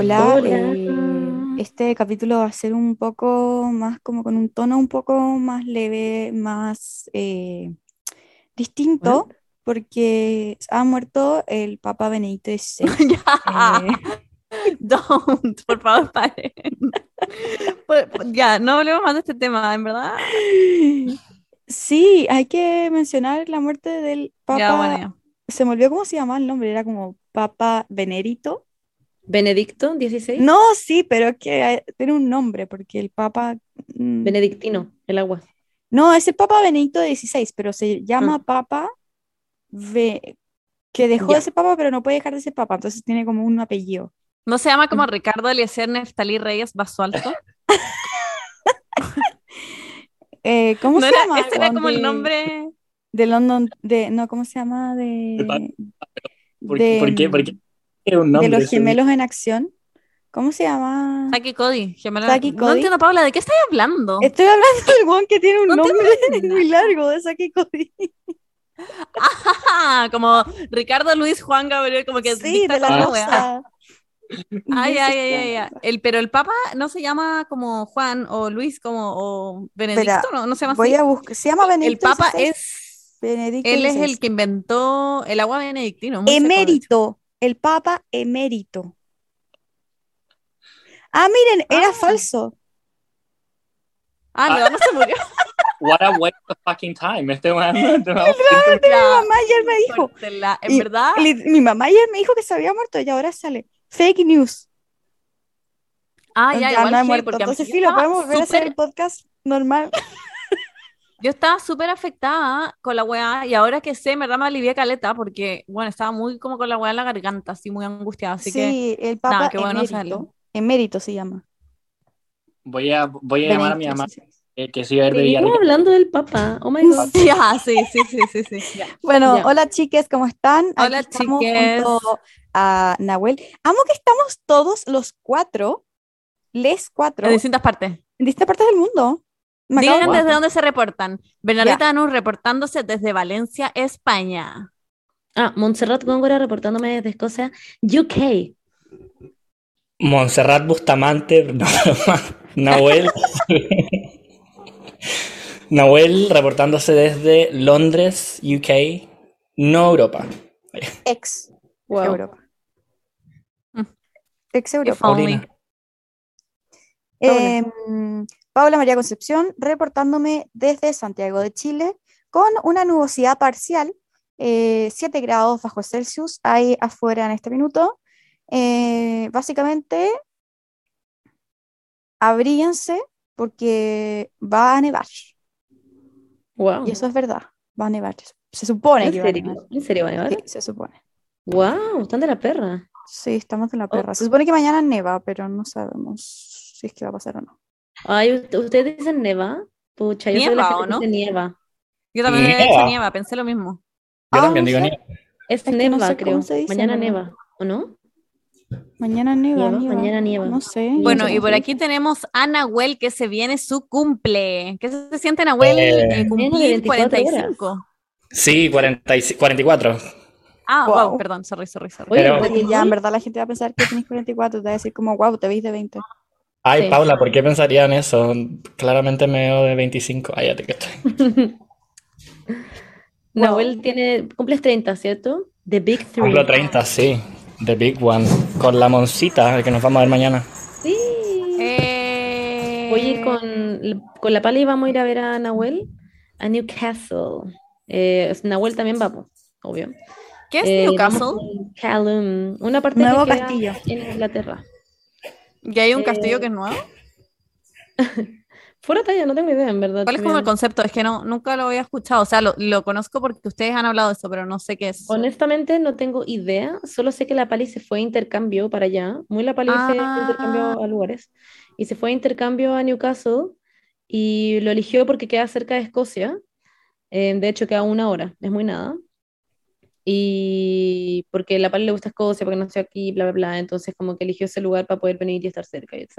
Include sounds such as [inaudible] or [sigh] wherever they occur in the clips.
Hola, Hola. eh, este capítulo va a ser un poco más como con un tono un poco más leve, más eh, distinto, porque ha muerto el Papa Benedicto XVI. [laughs] Ya. Eh, [laughs] Don't, por favor, paren. Por- por- ya, no hablemos más de este tema, en verdad. sí, hay que mencionar la muerte del Papa. Ya, bueno, ya. Se me olvidó cómo se llamaba el nombre, era como Papa Benedito. Benedicto XVI. No, sí, pero es que eh, tiene un nombre, porque el Papa... mm, Benedictino, el agua. No, es el Papa Benedicto XVI, pero se llama Ah. Papa Ve- que dejó Ya. de ser Papa, pero no puede dejar de ser Papa, entonces tiene como un apellido. ¿No se llama como Ricardo Eliezer Neftalí Reyes Basualto? [laughs] Eh, ¿cómo ¿No se era, llama? ese era como el nombre. De London, de, no, ¿cómo se llama? De, ¿Por, de, por qué? ¿Por qué? De los gemelos en acción. ¿Cómo se llama? Saki Cody. gemelo- Saki No Cody. entiendo, Paula, ¿de qué estás hablando? Estoy hablando del one que tiene un No nombre muy largo, de Saki Cody. Ah, como Ricardo Luis Juan Gabriel, como que Sí, de la rosa. Ay, ay, ay, ay. El, pero el Papa no se llama como Juan o Luis como o Benedicto, Espera, no, no se llama Voy así. a buscar. Se llama El Benedicto Papa XVI. es, Benedicto él es el que inventó el agua benedictino. Emérito, el Papa emérito. Ah, miren, era Ah. falso. Ah, verdad no se murió. [laughs] What a waste of fucking time. Este man. este man- Mi mamá ayer me dijo. En verdad, Mi mamá ayer me dijo que se había muerto y ahora sale fake news. ah, ya, Ya igual no muerto. porque Entonces sí, lo podemos volver a hacer el podcast normal. [laughs] Yo estaba súper afectada con la weá y ahora que sé, me da me alivié caleta porque, bueno, estaba muy como con la weá en la garganta, así muy angustiada, así que Sí, el Papa nada, qué bueno saberlo. Emérito se llama. Voy a, voy a llamar a mi mamá, XVI. eh, que sigue a ver de Villarreal. hablando del Papa. Oh my [laughs] god. Sí, ah, sí, sí, sí, sí, sí. [laughs] Bueno, hola chiques, ¿cómo están? Aquí Hola, estamos chiques. junto a Nahuel. Amo que estamos todos los cuatro, les cuatro, En en distintas partes. distintas partes del mundo. Digan de- desde dónde se reportan. Bernardita Anus reportándose desde Valencia, España. Ah, Montserrat Góngora reportándome desde Escocia, UK. Montserrat Bustamante, [laughs] no, Nahuel. [laughs] Nahuel reportándose desde Londres, UK, no Europa. ex Wow. Europa. Ex Europa. Em, Paula María Concepción reportándome desde Santiago de Chile con una nubosidad parcial, 7 grados bajo Celsius hay afuera en este minuto. Eh, básicamente, abríense porque va a nevar. Wow. Y eso es verdad, va a nevar. Se supone ¿En que va a nevar. serio? ¿En serio, va a nevar? Sí, se supone. Wow, están de la perra. Sí, estamos de la Oh. perra. Se supone que mañana neva, pero no sabemos si es que va a pasar o no. Ay, ¿ust- ¿ustedes dicen neva? Pucha, yo soy de la ¿Nieva gente o que no? dice nieva. Yo también había Nieva. dicho nieva, pensé lo mismo. Yo Ah, también digo sí. nieve. Es que no neva, sé creo. dice, Mañana ¿no? neva, ¿o no? Mañana nieva, Nieva, nieva. mañana nieva. No sé. Bueno, y por aquí tenemos a Nahuel que se viene su cumple. ¿Qué se siente, Nahuel, Eh, eh, cumplir 24 horas. 45? Sí, 40 y- 44. Ah, Wow. wow, perdón, sorry, sorry, sorry. Oye, Pero-. Oye, ya, en verdad la gente va a pensar que tienes 44, te va a decir como, wow, te veis de 20. Ay, Sí. Paula, ¿por qué pensarían eso? Claramente me veo de 25. Ay, ya te que estoy. Nahuel tiene, cumples 30, ¿cierto? The Big Three. Cumplo 30, sí. The Big One. Con la moncita, el que nos vamos a ver mañana. Sí. Eh, Voy a ir con, con la Pali y vamos a ir a ver a Nahuel a Newcastle. Eh, Nahuel también va, po, obvio. ¿Qué es Eh, Newcastle? vamos Callum, una parte Nuevo que queda castillo. en Inglaterra. ¿Y hay un eh, castillo que es nuevo? [laughs] Fuera talla, no tengo idea, en verdad. ¿Cuál es como el concepto? Es que no, nunca lo había escuchado. O sea, lo, lo conozco porque ustedes han hablado de eso, pero no sé qué es. Honestamente no tengo idea, solo sé que la Pali se fue a intercambio para allá, muy la Pali se Ah. intercambio a lugares, y se fue a intercambio a Newcastle y lo eligió porque queda cerca de Escocia, eh, de hecho queda una hora, es muy nada, y porque la Pali le gusta Escocia, porque nació aquí, bla, bla, bla, entonces como que eligió ese lugar para poder venir y estar cerca, y etc.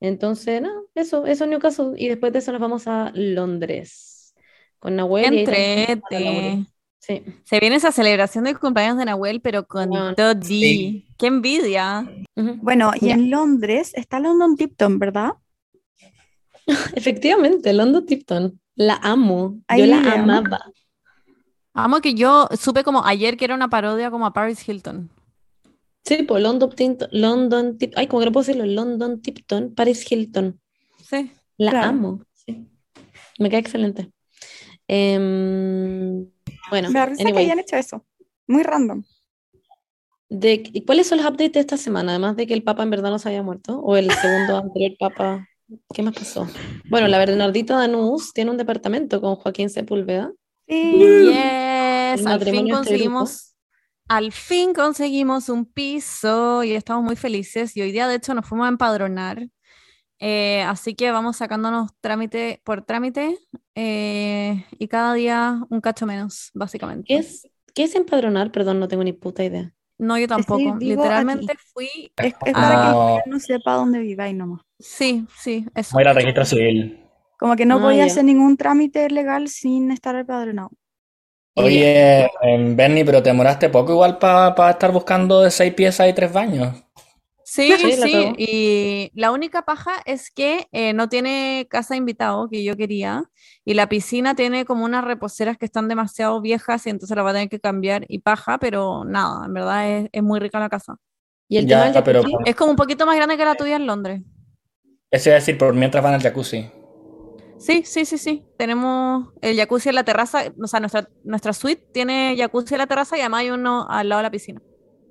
Entonces, no, eso, eso es Newcastle, y después de eso nos vamos a Londres con Nahuel ahí. Entrete. Sí. Se viene esa celebración del cumpleaños de Nahuel, pero con Bueno, Toddy. sí. ¡Qué envidia! Bueno, y Ya. en Londres está London Tipton, ¿verdad? [laughs] Efectivamente, London Tipton. La amo. Hay Yo la ¿no? amaba. Amo que yo supe como ayer que era una parodia como a Paris Hilton. Sí, pues London Tipton. London Tip- Ay, ¿cómo que no puedo decirlo? London Tipton, Paris Hilton. Sí. La Claro. amo. Sí. Me queda excelente. Em, bueno, Me da risa que hayan hecho eso. Muy random. De, ¿y ¿cuáles son los updates de esta semana? Además de que el Papa en verdad no se había muerto, o el segundo [laughs] anterior Papa, ¿qué más pasó? Bueno, la Bernardita Danús tiene un departamento con Joaquín Sepúlveda. Sí. Yes, al fin este conseguimos, al fin conseguimos un piso y estamos muy felices. Y hoy día, de hecho, nos fuimos a empadronar. Eh, así que vamos sacándonos trámite por trámite eh, y cada día un cacho menos, básicamente. ¿Qué es, qué es empadronar? Perdón, no tengo ni puta idea. No, yo tampoco. vivo Literalmente aquí. fui. Es, es para que el Ah. gobierno sepa dónde viváis nomás. Sí, sí, eso. Voy a ir al registro civil. Como que no Ah, podía hacer ningún trámite legal sin estar empadronado. Oye, em, Bernie, pero te demoraste poco igual para estar buscando de seis piezas y tres baños. Sí, [laughs] Sí, sí, y la única paja es que eh, no tiene casa de invitado que yo quería y la piscina tiene como unas reposeras que están demasiado viejas y entonces la va a tener que cambiar y paja, pero nada, en verdad es, es muy rica la casa. ¿Y el Ya, tema del pero- jacuzzi? Es como un poquito más grande que la tuya en Londres. Eso iba a decir, por mientras van al jacuzzi. Sí, sí, sí, sí. Tenemos el jacuzzi en la terraza, o sea, nuestra, nuestra suite tiene jacuzzi en la terraza y además hay uno al lado de la piscina.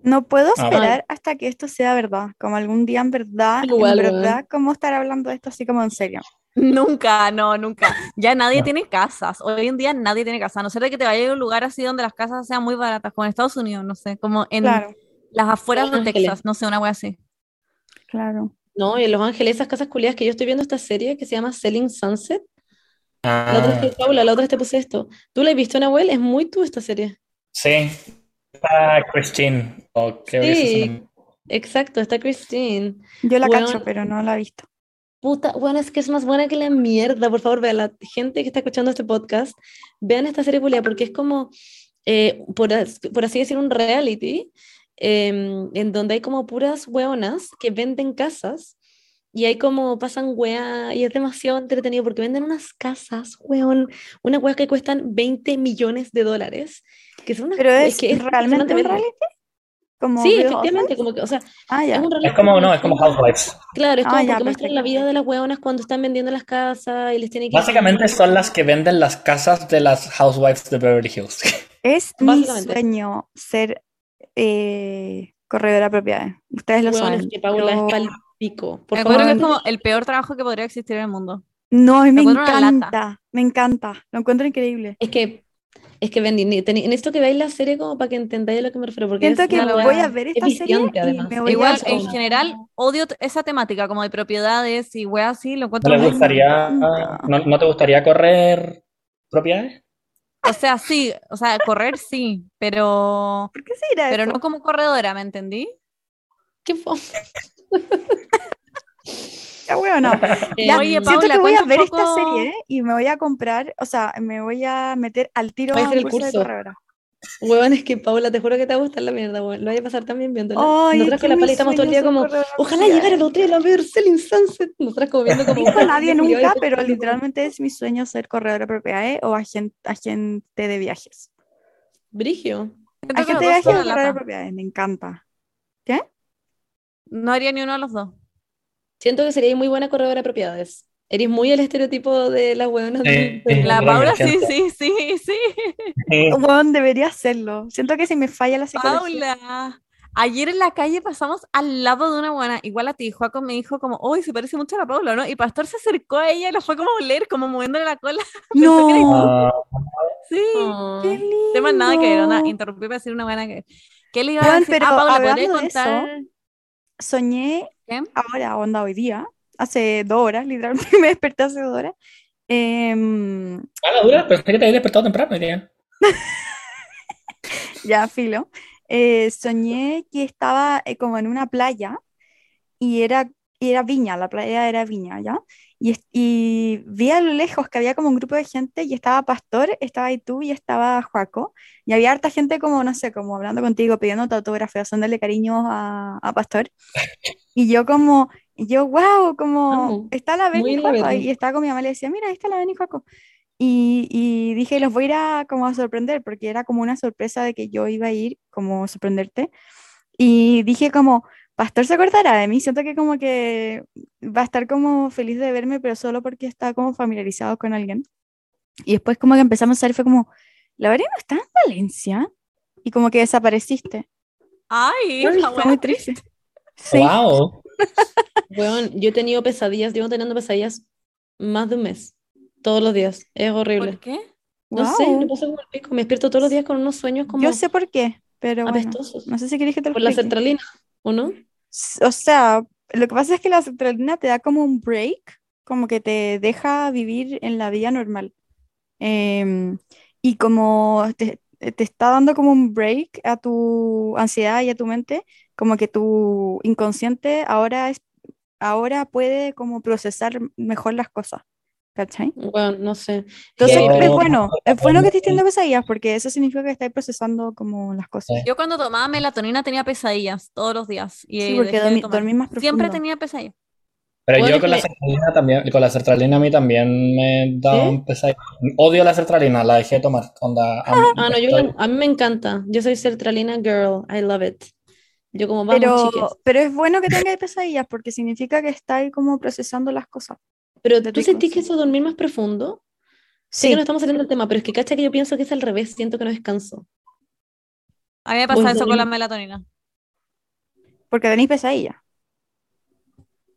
No puedo Ah, esperar hasta que esto sea verdad. Como algún día en verdad, Igual, en verdad, ¿cómo estar hablando de esto así como en serio? Nunca, no, nunca. Ya nadie No. tiene casas. Hoy en día nadie tiene casa. A no ser de que te vayas a un lugar así donde las casas sean muy baratas, como en Estados Unidos, no sé, como en Claro, las afueras de. Texas, no sé, una wea así. claro. No, y en Los Ángeles, esas casas culiadas que yo estoy viendo esta serie que se llama Selling Sunset. La otra Ah, vez, Paula, la otra vez te puse esto. ¿Tú la has visto, Nahuel? Es muy tú esta serie. sí. Está Christine, o creo que ese es su Sí. Exacto, está Christine. Yo la cacho, pero no la he visto. Puta, bueno, es que es más buena que la mierda. Por favor, vean, la gente que está escuchando este podcast, vean esta serie culia, porque es como, eh, por, por así decir, un reality, em, en donde hay como puras hueonas que venden casas y hay como pasan wea y es demasiado entretenido porque venden unas casas, weón, unas weas que cuestan 20 millones de dólares. Que son unas, Pero es, que es realmente un reality. Como Sí, efectivamente, Housewives. como que, o sea, Ah, ya. es un reality Es como, no, es como Housewives. Claro, es Ah, como ya, porque muestran la vida de las hueonas cuando están vendiendo las casas y les tienen que... Básicamente son las que venden las casas de las Housewives de Beverly Hills. [laughs] Es mi sueño ser eh, corredora de propiedades. Ustedes lo Weón, saben. es que Paula Yo- es pal pico. Por Encuentro favor, que es como el peor trabajo que podría existir en el mundo. No, a mí me lata. encanta. Me encanta. Lo encuentro increíble. es que, es que Bendy, necesito que veáis la serie como para que entendáis a lo que me refiero, porque Siento es que una voy a ver es esta serie y me voy Igual, en general, odio esa temática como de propiedades y weas así, lo ¿No encuentro gustaría, no te gustaría correr propiedades? O sea, sí, o sea, correr sí, pero, ¿Por qué se irá pero eso? no como corredora, ¿me entendí? Qué. [laughs] Ya, bueno, Eh, ya, Oye, siento Paula, que voy a ver esta serie ¿eh? y me voy a comprar, o sea, me voy a meter al tiro Voy a hacer el curso de corredora. Weón, es que Paula, te juro que te va a gustar la mierda, weón. Lo vaya a pasar también viéndola. Ay, Nosotras es con que la estamos todo el día como, ojalá llegar al hotel a ver Selling Sunset. Nosotras como viendo como... No nadie nunca, a pero decir, literalmente es mi sueño ser corredora de propiedades o agente, agente de viajes. Brigio. Agente de viajes o corredora propiedades, me encanta. No haría ni uno de los dos. Siento que sería muy buena corredora de propiedades. Eres muy el estereotipo de las weonas. Sí, de- La Paula, sí, sí, sí, sí. Sí. Bueno, debería hacerlo. Siento que si me falla la psicología. Paula, ayer en la calle pasamos al lado de una buena, igual a ti, Juaco me dijo como, uy, se parece mucho a la Paula, ¿no? Y Pastor se acercó a ella y la fue como a oler, como moviéndole la cola. [laughs] No, Ah, Sí, Ah. qué lindo. temas nada que ver, onda, interrumpí para decir una buena que ¿Qué le iba a decir? pero ah, Paula, ¿podría hablando de eso, contar? Soñé ¿Qué? ahora, onda hoy día, hace dos horas, [laughs] literalmente me desperté hace dos horas. em, Ah, la dura, pensé que te habías despertado temprano día. [laughs] ya, filo. eh, soñé que estaba eh, como en una playa y era y era Viña, la playa era Viña, ¿ya? Y, y vi a lo lejos que había como un grupo de gente y estaba Pastor, estaba ahí tú y estaba Joaco. Y había harta gente como, no sé, como hablando contigo, pidiendo autógrafos, haciéndole cariño a, a Pastor. Y yo como, yo, wow, como está la Beni y estaba con mi mamá y le decía, mira, ahí está la Beni y Joaco. Y, y dije, los voy a ir a, como a sorprender, porque era como una sorpresa de que yo iba a ir, como a sorprenderte. Y dije como, Pastor se acordará de mí, siento que como que va a estar como feliz de verme, pero solo porque está como familiarizado con alguien. Y después como que empezamos a salir, fue como, la verdad no está en Valencia. Y como que desapareciste. Ay, Fue la muy triste. Sí. Wow. [laughs] Weón, yo he tenido pesadillas, llevo teniendo pesadillas más de un mes. Todos los días. Es horrible. ¿Por qué? No sé, me pasa como el pico. Me despierto todos los días con unos sueños como Yo sé por qué, pero bueno, no sé si querés que te lo Por la explique. sertralina, ¿o no? O sea, lo que pasa es que la sertralina te da como un break, como que te deja vivir en la vida normal. Em, y como te, te está dando como un break a tu ansiedad y a tu mente, como que tu inconsciente ahora es, ahora puede como procesar mejor las cosas. ¿Cachai? Bueno, no sé. Entonces es bueno, es bueno que estés [laughs] teniendo pesadillas porque eso significa que estás procesando como las cosas. Yo cuando tomaba melatonina tenía pesadillas todos los días. Y Sí, porque dejé de dormí, tomar. dormí más Siempre profundo. tenía pesadillas. Pero yo con la sertralina también, con la sertralina a mí también me da ¿Sí? un pesadilla. Odio la sertralina, la dejé de tomar. Onda, a mí- Ah, no, yo a mí me encanta. Yo soy sertralina girl. I love it. Yo como vamos, Pero, chiques. pero es bueno que tengáis pesadillas porque significa que estáis como procesando las cosas. Pero ¿tú sentís que eso dormir más profundo? Sé que Sí, no estamos saliendo del tema, pero es que cacha que yo pienso que es al revés. Siento que no descanso. A mí me pasa eso con la melatonina. porque tenéis pesadillas.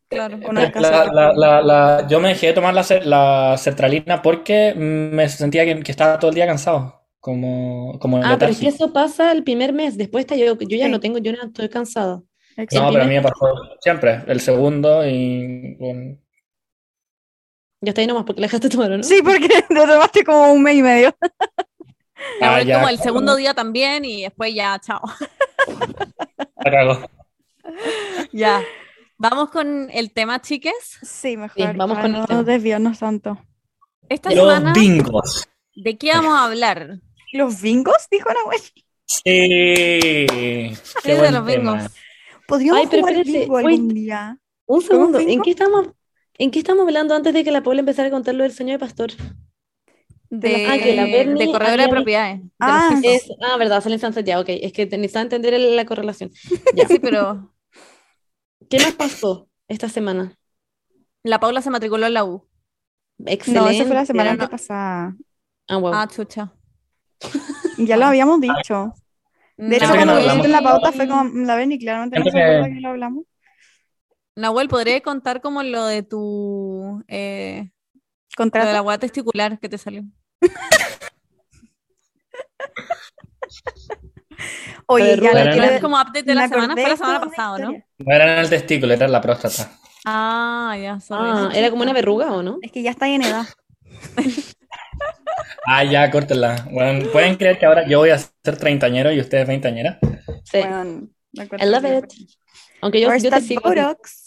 Claro. No La- alcanza la- la- yo me dejé de tomar la, sertralina porque me sentía que, que estaba todo el día cansado, como, como Ah, pero es que eso pasa el primer mes. Después está yo, yo ya Sí. no tengo, yo no estoy cansada. No, pero a mí me pasó siempre, el segundo y... bueno, Ya está ahí nomás porque la dejaste tomar, ¿o ¿no? Sí, porque [laughs] te tomaste como un mes y medio. [laughs] Ah, voy ya, como el segundo día también y después ya, chao. [laughs] Ya. Vamos con el tema, chiques. Sí, mejor. vamos con el no tema. desviarnos tanto. Esta Los semana, bingos. ¿de qué vamos a hablar? ¿Los bingos? Dijo Nahuel. Sí, qué de buen los tema. bingos. Podríamos Ay, pero jugar bingo algún wait. día. Un segundo, ¿en qué estamos, en qué estamos hablando antes de que la Paula empezara a contar lo del sueño de pastor? De, Ah, que la Berni de corredora había de propiedades. de Ah. Es, ah, verdad, sale en Sunset ya, ok. Es que te- necesitaba entender la correlación. [laughs] Ya. Sí, pero ¿Qué más pasó esta semana? la Paula se matriculó en la U. Excelente. No, eso fue la semana no- antepasada. Ah, wow. Ah, chucha. Ya lo habíamos dicho. De hecho, cuando no en la pauta fue como, la ven y claramente no se acuerda que lo hablamos. Nahuel, ¿podría contar como lo de tu eh, lo de la hueá testicular que te salió? [laughs] Oye, ya ¿Es quiero- como update de la semana? Fue la semana pasada, ¿no? No era en el testículo, era en la próstata. Ah, ya, sorry. Ah, era como una verruga, ¿o no? Es que ya está en edad. [laughs] Ah, ya, córtenla. Bueno, ¿pueden creer que ahora yo voy a ser treintañero y ustedes veintañera? Sí. Bueno, me acuerdo I love it. Aunque yo, yo te that sigo. Botox?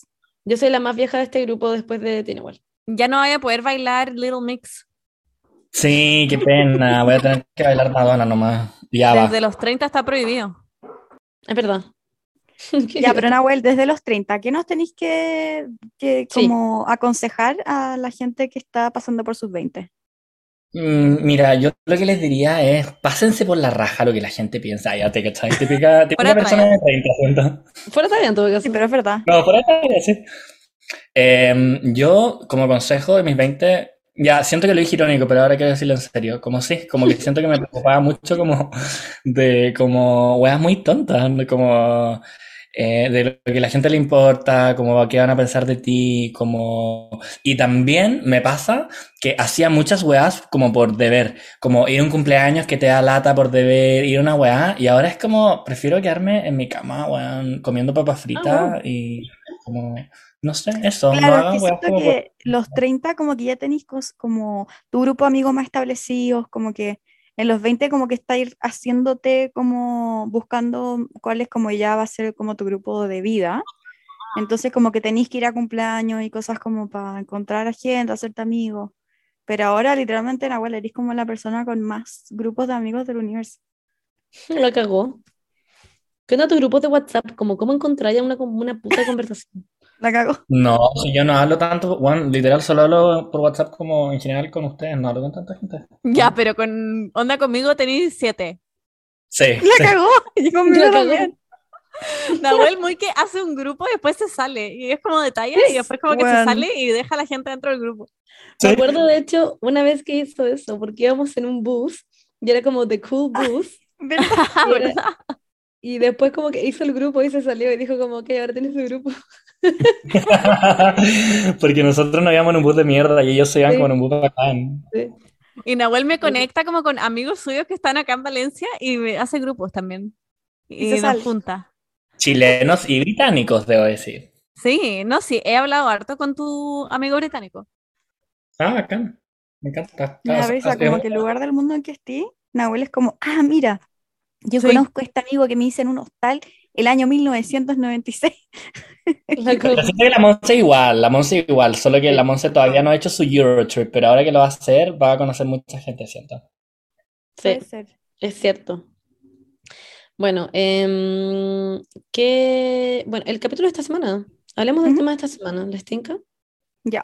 Yo soy la más vieja de este grupo después de igual. Ya no voy a poder bailar Little Mix. Sí, qué pena. Voy a tener que bailar Madonna nomás. Ya va. Desde los 30 está prohibido. Es verdad. [laughs] Ya, pero Nahuel, desde los 30, ¿qué nos tenéis que, que Sí. como aconsejar a la gente que está pasando por sus 20? Mm, Mira, yo lo que les diría es, pásense por la raja lo que la gente piensa. Ya te cachai. Típica, [laughs] típica Fuera persona de 30, ¿cierto? Fuera talla en todo caso. Sí, pero es verdad. No, por acá, sí. Em, yo, como consejo de mis 20, ya siento que lo dije irónico, pero ahora quiero decirlo en serio. Como sí, como que siento que me preocupaba mucho como de como weas muy tontas, como eh, de lo que la gente le importa, como qué van a pensar de ti, como... Y también me pasa que hacía muchas weas como por deber, como ir a un cumpleaños que te da lata por deber, ir a una weá, y ahora es como, prefiero quedarme en mi cama, weón, comiendo papas fritas bueno. y como, no sé, eso, no Claro, hagan es que siento como que los 30 como que ya tenéis como tu grupo de amigos más establecidos, como que en los 20 como que estáis haciéndote como buscando cuál es como ya va a ser como tu grupo de vida. Entonces como que tenéis que ir a cumpleaños y cosas como para encontrar a gente, hacerte amigos. Pero ahora literalmente Nahuel eres como la persona con más grupos de amigos del universo. [laughs] La cagó. ¿Qué onda tu grupo de WhatsApp? Como, ¿Cómo encontrar una, una puta conversación? La cago. No, si yo no hablo tanto, bueno, literal solo hablo por WhatsApp como en general con ustedes, no hablo con tanta gente. Ya, pero con onda conmigo tenéis siete. Sí, La sí. cagó. [laughs] Y conmigo La cagó. también. Nahuel muy que hace un grupo y después se sale. Y es como detalle y después como que se sale y deja a la gente dentro del grupo. Me Sí. acuerdo, de hecho, una vez que hizo eso, porque íbamos en un bus y era como The Cool Bus. ¿Verdad? y, era- y después como que hizo el grupo y se salió y dijo como, ok, ahora tienes tu grupo. [laughs] Porque nosotros nos íbamos en un bus de mierda y ellos se iban Sí. como en un bus bacán. Sí. Y Nahuel me conecta como con amigos suyos que están acá en Valencia y me hace grupos también. Y Y, se nos junta. Chilenos y británicos, debo decir. Sí, no, sí, he hablado harto con tu amigo británico. Ah, bacán. Me encanta. Me da risa, ah, como que el lugar del mundo en que esté, Nahuel es como, ah, mira, yo Sí. conozco a este amigo que me hice en un hostal el año 1996. La que la Monse igual, la Monse igual, solo que la Monse todavía no ha hecho su Eurotrip, pero ahora que lo va a hacer, va a conocer mucha gente, siento. Sí, Puede ser. es cierto. Bueno, em, ¿qué- bueno, el capítulo de esta semana. Hablemos del tema de esta semana, ¿les tinca? Ya.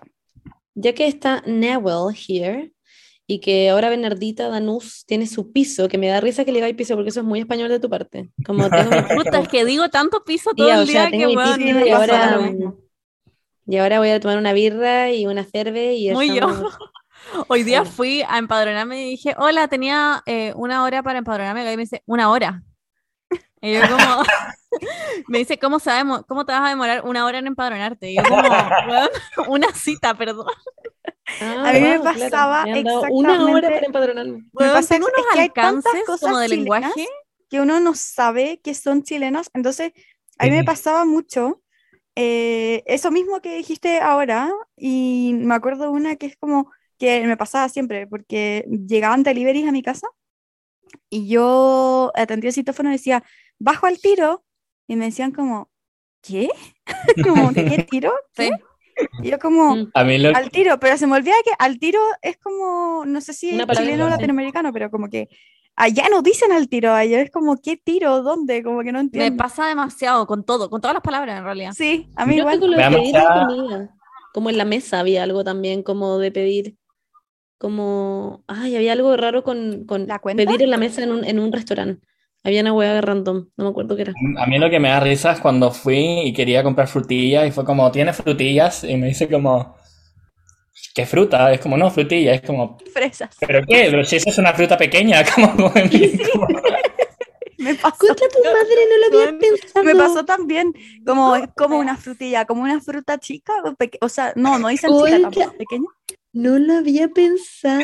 Ya que está Newell here y que ahora Bernardita Danús tiene su piso, que me da risa que le diga piso porque eso es muy español de tu parte. Como tengo mi [laughs] Puta, es que digo tanto piso todo Tía, el o sea, día tengo que mi piso y ahora, y ahora voy a tomar una birra y una cerve y Muy yo. [laughs] Hoy día fui a empadronarme y dije, hola, tenía eh, una hora para empadronarme. Y me dice, una hora. Y yo como, [laughs] me dice, ¿cómo, demo- ¿cómo te vas a demorar una hora en empadronarte? Y yo como, "Weón, una cita, perdón. Ah, A mí me wow, claro, pasaba me han dado una hora exactamente- para empadronarme. Me Weón, pasa tengo es unos que hay tantas alcances cosas como de lenguaje. que uno no sabe que son chilenos. Entonces, a mí me Sí. pasaba mucho eh, eso mismo que dijiste ahora. Y me acuerdo una que es como que me pasaba siempre, porque llegaban deliveries a mi casa y yo atendía el citófono y decía, bajo al tiro. Y me decían como, ¿qué? [laughs] como, ¿qué [laughs] tiro? ¿Qué? Sí. Y yo como, Mm. A mí lo al tiro, pero se me olvida que al tiro es como, no sé si es chileno o latinoamericano, pero como que allá no dicen al tiro, allá es como, ¿qué tiro? ¿Dónde? Como que no Me entiendo. pasa demasiado con todo, con todas las palabras en realidad. Sí, a mí Creo que igual. con lo Me de pedir comida, como en la mesa había algo también, como de pedir, como, ay, había algo raro con, con pedir en la mesa en un, en un restaurante. Había una hueá random, no me acuerdo qué era. A mí lo que me da risa es cuando fui y quería comprar frutillas y fue como, ¿tienes frutillas? Y me dice como, ¿qué fruta? Es como, no, frutilla. Es como, Fresas. ¿pero qué? Pero si esa es una fruta pequeña, [laughs] como, como- [laughs] Me pasó. Contra tu madre, no lo había pensado. Me pasó también, como, como una frutilla, como una fruta chica, o, peque- o sea, no, no dicen chica Contra- tampoco, pequeña. No lo había pensado.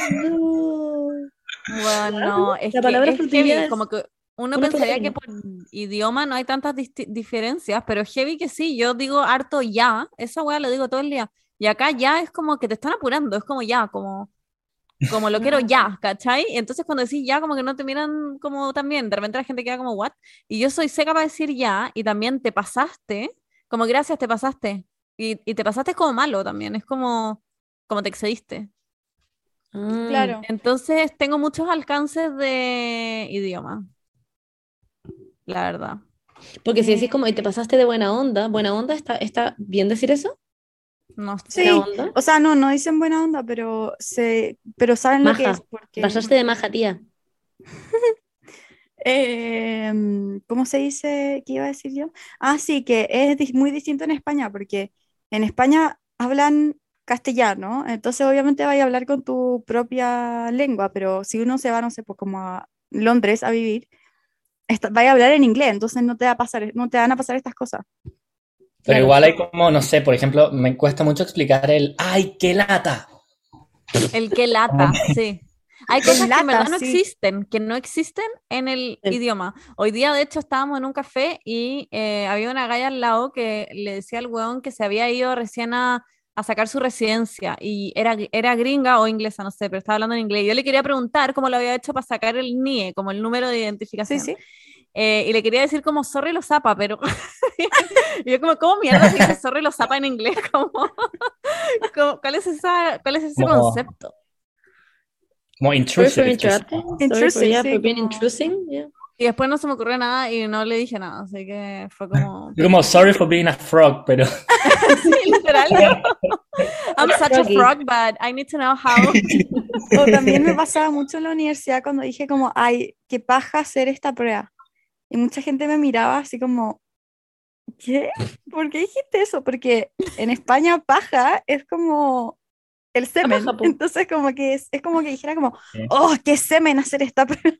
Bueno, [laughs] no, es La que palabra es frutilla es como que uno una pensaría que por idioma no hay tantas diferencias, pero heavy que sí, yo digo harto ya, esa weá lo digo todo el día, y acá ya es como que te están apurando, es como ya, como, como lo quiero ya, [laughs] ¿cachai? Y entonces cuando decís ya, como que no te miran como también, de repente la gente queda como, ¿what? Y yo soy seca para decir ya, y también te pasaste, como gracias, te pasaste, y, y te pasaste como malo también, es como, como te excediste. Ah, Claro. Entonces tengo muchos alcances de idioma. La verdad. Porque si decís como, y te pasaste de buena onda, buena onda, ¿está, está bien decir eso? No sé. Sí, Buena onda. o sea, no, no dicen buena onda, pero se, pero saben lo que es, porque, Pasaste de maja, tía. [laughs] em, ¿cómo se dice? ¿Qué iba a decir yo? Ah, sí, que es muy distinto en España, porque en España hablan castellano, entonces obviamente vais a hablar con tu propia lengua, pero si uno se va, no sé, pues como a Londres a vivir, esta- vais a hablar en inglés, entonces no te va a pasar, no te van a pasar estas cosas. Pero Claro. igual hay como, no sé, por ejemplo, me cuesta mucho explicar el, ¡ay, qué lata! El que lata, [laughs] sí. Hay cosas que en verdad no sí. existen, que no existen en el Sí. idioma. Hoy día, de hecho, estábamos en un café y eh, había una galla al lado que le decía al weón que se había ido recién a, a sacar su residencia y era, era gringa o inglesa, no sé, pero estaba hablando en inglés. Yo le quería preguntar cómo lo había hecho para sacar el NIE, como el número de identificación. sí. Eh, y le quería decir como sorry lo zapa, pero [laughs] y yo como, ¿cómo mierda se dice sorry lo zapa en inglés? [laughs] Como, como, ¿cuál, es esa, ¿Cuál es ese Como- concepto? Como Sorry for intrusive. just- interrupting. Sorry for, Intrusive, yeah, sí, for being como- intrusing. yeah. Y después no se me ocurrió nada y no le dije nada, así que fue como... Como sorry for being a frog, pero [laughs] Sí, literal. yo, I'm such a frog, but I need to know how. [laughs] O también me pasaba mucho en la universidad cuando dije como, ay, qué paja hacer esta prueba. Y mucha gente me miraba así como, ¿qué? ¿Por qué dijiste eso? Porque en España paja es como el semen. Entonces como que es, es como que dijera como, oh, qué semen hacer esta prueba.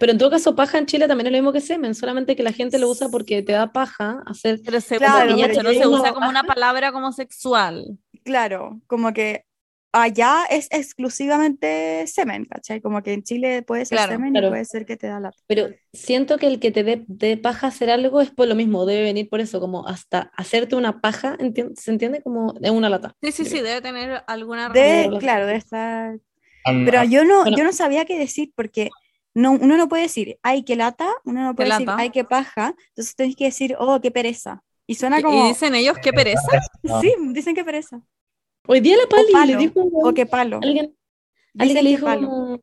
Pero en todo caso, paja en Chile también es lo mismo que semen, solamente que la gente lo usa porque te da paja hacer. Pero se, Claro, como pero no se digo, usa como una palabra como sexual. Claro, como que allá es exclusivamente semen, ¿cachai? Como que en Chile puede ser Claro, semen claro. y puede ser que te da la... Pero siento que el que te dé dé paja hacer algo es por lo mismo, debe venir por eso, como hasta hacerte una paja, enti- ¿se entiende? Como de una lata. Sí, sí, sí, debe tener alguna De, claro, de estar... Pero yo no, Bueno. yo no sabía qué decir porque no, uno no puede decir, ay, qué lata, uno no Qué puede decir, lata. ay, qué paja, entonces tienes que decir, oh, qué pereza. Y suena Y como, dicen ellos, qué pereza. no. [laughs] sí, dicen qué pereza. Hoy día la Pali le dijo O qué palo. alguien, alguien le qué dijo palo.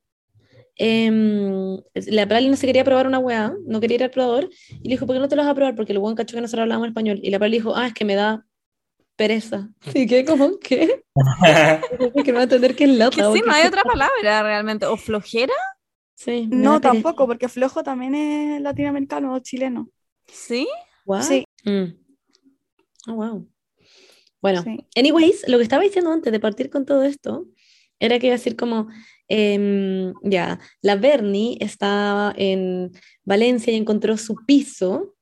em, la Pali no se quería probar una weá, no quería ir al probador, y le dijo, ¿por qué no te lo vas a probar? Porque el buen cachó que nosotros hablábamos español, y la Pali dijo, ah, es que me da pereza. [laughs] Y que como, ¿qué? [laughs] Que no va a entender qué es lata. Que sí, qué no hay otra palabra realmente. O flojera, Sí, No, tampoco, porque flojo también es latinoamericano o chileno. ¿sí? What? Sí, Mm. Oh, wow. Bueno, sí. anyways, lo que estaba diciendo antes de partir con todo esto era que iba a decir como, em, ya, la Bernie estaba en Valencia y encontró su piso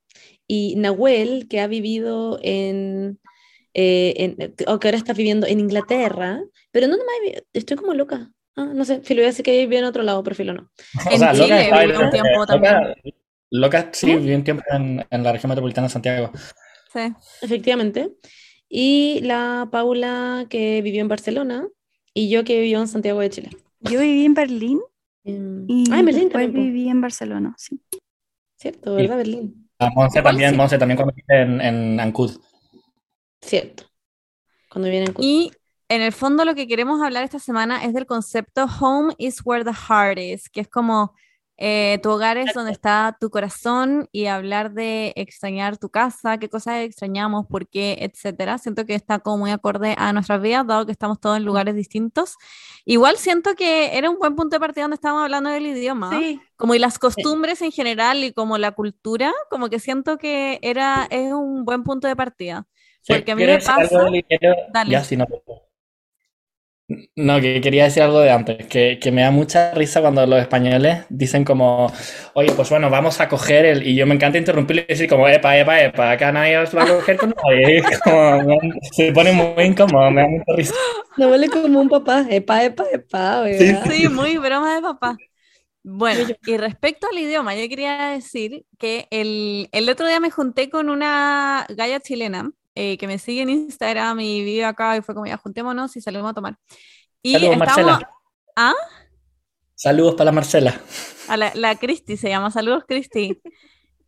y Nahuel, que ha vivido en, eh, en- o que ahora está viviendo en Inglaterra, pero ¿dónde más vive? Estoy como loca. Ah, no sé, filo, voy a decir que vive en otro lado, pero filo no. [laughs] En loca Chile vivió un tiempo loca- también. Loca, sí, viví un tiempo en, en la región metropolitana de Santiago. Sí. Efectivamente. Y la Paula, que vivió en Barcelona, y yo que vivió en Santiago de Chile. Yo viví en Berlín Em, y ah, en Berlín también, viví en Barcelona, sí. Cierto, ¿verdad, Berlín? A Monse Igual también, sí. Monse también cuando en, en Ancud. Cierto. Cuando viene en Y en el fondo lo que queremos hablar esta semana es del concepto home is where the heart is, que es como eh, tu hogar es donde está tu corazón y hablar de extrañar tu casa, qué cosas extrañamos, por qué, etcétera. Siento que está como muy acorde a nuestras vidas, dado que estamos todos en lugares distintos. Igual siento que era un buen punto de partida donde estábamos hablando del idioma. Sí, como y las costumbres en general y como la cultura, como que siento que era es un buen punto de partida. Sí, Porque a mí me pasa-. Dale. Ya, sí, no. No, que quería decir algo de antes, que, que me da mucha risa cuando los españoles dicen como, oye, pues bueno, vamos a coger el... Y yo me encanta interrumpirle y decir como, epa, epa, epa, acá nadie os va a coger con nadie. [laughs] Como, se pone muy incómodo, me da mucha risa. No huele como un papá. Epa, epa, epa, ¿verdad? Sí, muy broma de papá. Bueno, y respecto al idioma, yo quería decir que el, el otro día me junté con una galla chilena eh, que me sigue en Instagram y vive acá y fue como ya juntémonos y salimos a tomar. Y Saludos, estábamos- Marcela. ¿Ah? Saludos para la Marcela. A la, la Cristi se llama, saludos Cristi.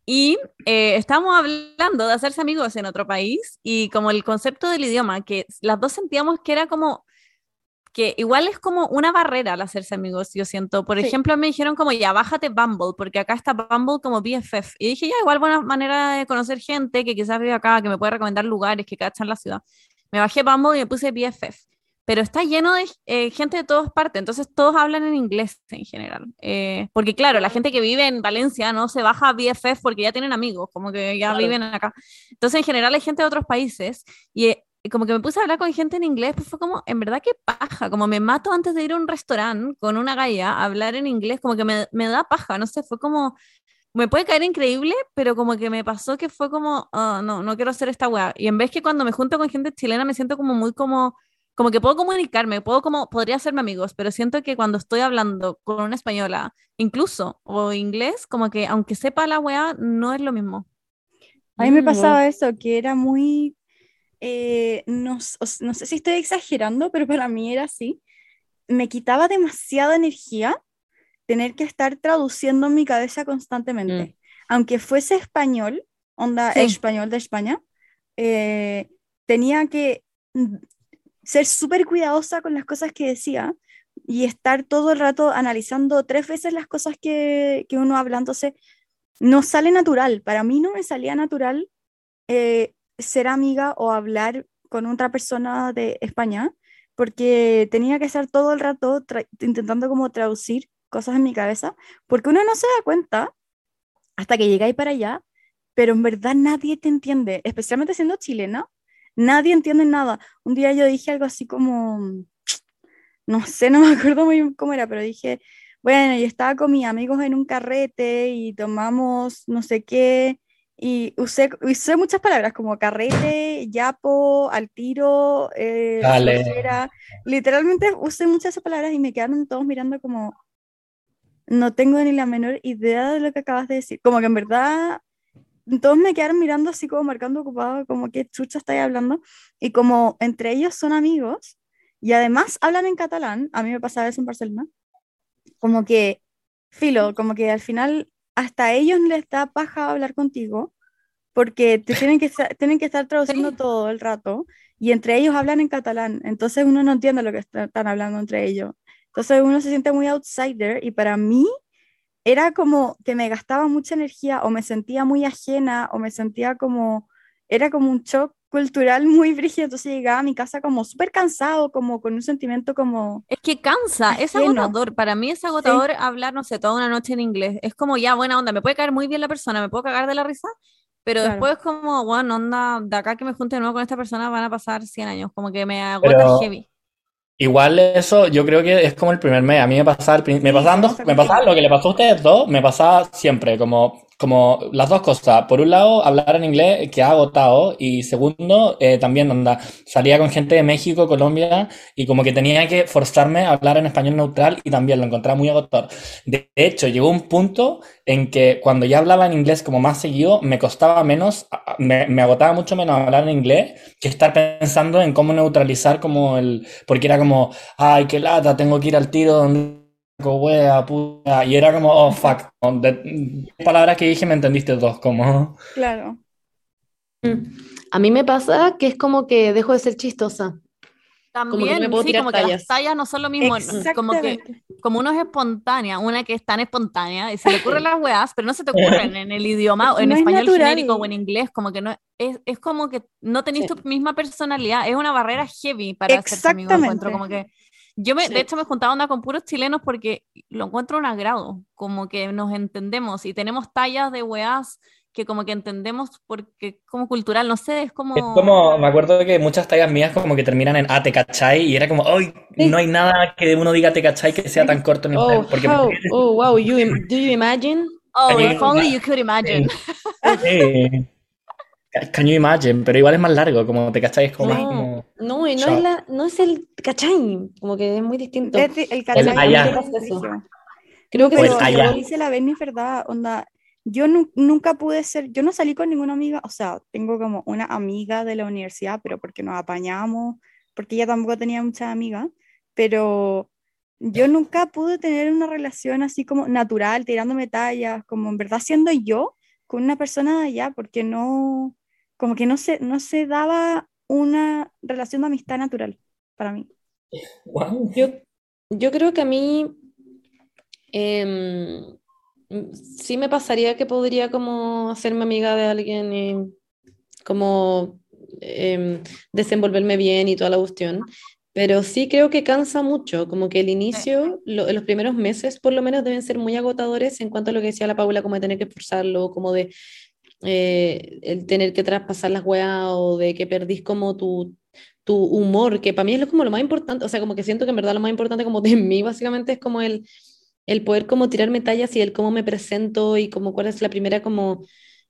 Y eh, estábamos hablando de hacerse amigos en otro país y como el concepto del idioma, que las dos sentíamos que era como, que igual es como una barrera al hacerse amigos, yo siento. Por Sí. ejemplo, me dijeron como, ya, bájate Bumble, porque acá está Bumble como BFF. Y dije, ya, igual buena manera de conocer gente que quizás vive acá, que me puede recomendar lugares, que cachan la ciudad. Me bajé Bumble y me puse BFF pero está lleno de eh, gente de todas partes, entonces todos hablan en inglés en general. Eh, porque claro, la gente que vive en Valencia no se baja a BFF porque ya tienen amigos, como que ya Claro. viven acá. Entonces en general hay gente de otros países y eh, como que me puse a hablar con gente en inglés, pues fue como, en verdad que paja, como me mato antes de ir a un restaurante con una galla a hablar en inglés, como que me, me da paja, no sé, fue como... Me puede caer increíble, pero como que me pasó que fue como, "Ah, no, no quiero hacer esta weá. Y en vez que cuando me junto con gente chilena me siento como muy como, como que puedo comunicarme, puedo como, podría hacerme amigos, pero siento que cuando estoy hablando con una española, incluso, o inglés, como que aunque sepa la weá, no es lo mismo. A mí me Mm, pasaba eso, que era muy, eh, no, no sé si estoy exagerando, pero para mí era así. Me quitaba demasiada energía tener que estar traduciendo en mi cabeza constantemente. Aunque fuese español, onda Sí. español de España, eh, tenía que mm, ser súper cuidadosa con las cosas que decía y estar todo el rato analizando tres veces las cosas que, que uno habla. Entonces, no sale natural. Para mí no me salía natural eh, ser amiga o hablar con otra persona de España, porque tenía que estar todo el rato intentando como traducir cosas en mi cabeza, porque uno no se da cuenta hasta que llegáis para allá, pero en verdad nadie te entiende, especialmente siendo chilena, nadie entiende nada. Un día yo dije algo así como, no sé, no me [laughs] acuerdo muy cómo era, pero dije, bueno, yo estaba con mis amigos en un carrete y tomamos no sé qué, y usé, usé muchas palabras como carrete, yapo, al tiro, eh. Literalmente usé muchas de esas palabras y me quedaron todos mirando como, no tengo ni la menor idea de lo que acabas de decir. Como que en verdad todos me quedaron mirando así como marcando ocupado, como qué chucha estáis hablando. Y como entre ellos son amigos y además hablan en catalán, a mí me pasaba eso en Barcelona, como que, filo, como que al final hasta a ellos les da paja hablar contigo porque te [laughs] tienen que, tienen que estar traduciendo Sí. todo el rato y entre ellos hablan en catalán, entonces uno no entiende lo que está- están hablando entre ellos. Entonces uno se siente muy outsider y para mí era como que me gastaba mucha energía o me sentía muy ajena o me sentía como, era como un shock cultural muy brígido, entonces llegaba a mi casa como súper cansado, como con un sentimiento como, Es que cansa, es agotador. Para mí es agotador hablar, no sé, toda una noche en inglés. Es como ya buena onda, me puede caer muy bien la persona, me puedo cagar de la risa, pero Claro. después como, bueno, onda, de acá que me junte de nuevo con esta persona van a pasar 100 años, como que me agota Pero- heavy. Igual eso, yo creo que es como el primer mes. A mí me pasaba, me Sí, pasaban sí, dos, me pasaba lo que le pasó a ustedes dos, me pasaba siempre, como, como las dos cosas. Por un lado, hablar en inglés que ha agotado, y segundo, eh, también onda, salía con gente de México, Colombia, y como que tenía que forzarme a hablar en español neutral, y también lo encontraba muy agotador. De hecho, llegó un punto en que cuando ya hablaba en inglés como más seguido, me costaba menos, me, me agotaba mucho menos hablar en inglés que estar pensando en cómo neutralizar como el, porque era como, ay, qué lata, tengo que ir al tiro donde wea, puta, y era como, oh, fuck, de, palabras que dije me entendiste dos, como, claro. Mm. A mí me pasa que es como que dejo de ser chistosa. También, me puedo sí, tirar como que las tallas. no son lo mismo, como que Exactamente. como uno es espontánea, una que es tan espontánea, y se le ocurren las weas, pero no se te ocurren en el idioma, o en No español natural. genérico o en inglés, como que no, es, es como que no tenéis Sí. tu misma personalidad, es una barrera heavy para hacerse amigo, encuentro, como que yo me, Sí. de hecho me juntaba onda con puros chilenos porque lo encuentro un agrado, como que nos entendemos y tenemos tallas de weas que como que entendemos porque como cultural, no sé, es como... es como, me acuerdo que muchas tallas mías como que terminan en ah, te cachai, y era como, ay, Sí. no hay nada que uno diga te cachai que sea tan corto en Oh, inglés, porque how, [laughs] oh, wow, you, do you imagine? Oh, if only you could imagine. Sí. Can you imagine? Pero igual es más largo, como te cachai, es como más No, como... no, y no es, la, no es el cachai, como que es muy distinto. Es el cachai allá. es brígido. Creo que Pues allá. lo que dice la Benny es verdad, onda, yo nu- nunca pude ser, yo no salí con ninguna amiga, o sea, tengo como una amiga de la universidad, pero porque nos apañamos, porque ella tampoco tenía muchas amigas, pero yo nunca pude tener una relación así como natural, tirándome tallas, como en verdad siendo yo con una persona de allá, porque no, como que no se, no se daba una relación de amistad natural para mí. Wow. Yo, yo creo que a mí mm, sí me pasaría que podría como hacerme amiga de alguien y como em, desenvolverme bien y toda la cuestión, pero sí creo que cansa mucho, como que el inicio, lo- los primeros meses por lo menos deben ser muy agotadores en cuanto a lo que decía la Paula, como de tener que esforzarlo, como de eh, el tener que traspasar las weas o de que perdís como tu, tu humor, que para mí es lo- como lo más importante, o sea, como que siento que en verdad lo más importante como de [laughs] mí básicamente es como el, el poder como tirarme tallas y el cómo me presento y como cuál es la primera como,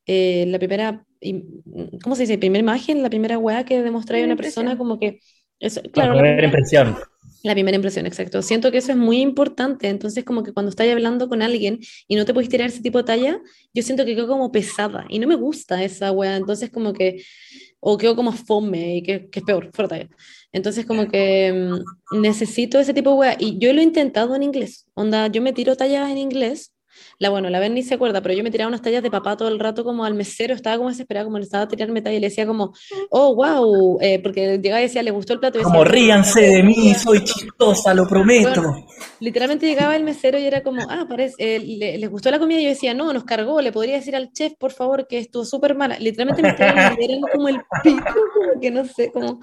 eh, la primera, im- ¿cómo se dice? Primera imagen, la primera wea que demostráis a una persona como que, eso, La claro, la primera primera- impresión. La primera impresión, exacto. Siento que eso es muy importante. Entonces, como que cuando estás hablando con alguien y no te puedes tirar ese tipo de talla, yo siento que quedo como pesada y no me gusta esa wea. Entonces, como que o quedo como fome, y que, que es peor, fuera talla. Entonces como que mm, necesito ese tipo de weá, y yo lo he intentado en inglés, onda, yo me tiro tallas en inglés, la, bueno, la ni se acuerda, pero yo me tiraba unas tallas de papá todo el rato como al mesero, estaba como desesperada, como le estaba a tirarme tallas y le decía como, oh, wow, eh, porque llegaba y decía, le gustó el plato. Y como ríanse de mí, soy chistosa, lo prometo. literalmente llegaba el mesero y era como, ah, parece, eh, le, les gustó la comida y yo decía, no, nos cargó, le podría decir al chef, por favor, que estuvo súper mala. Literalmente me estaba como el [laughs] pico, como que no sé, como...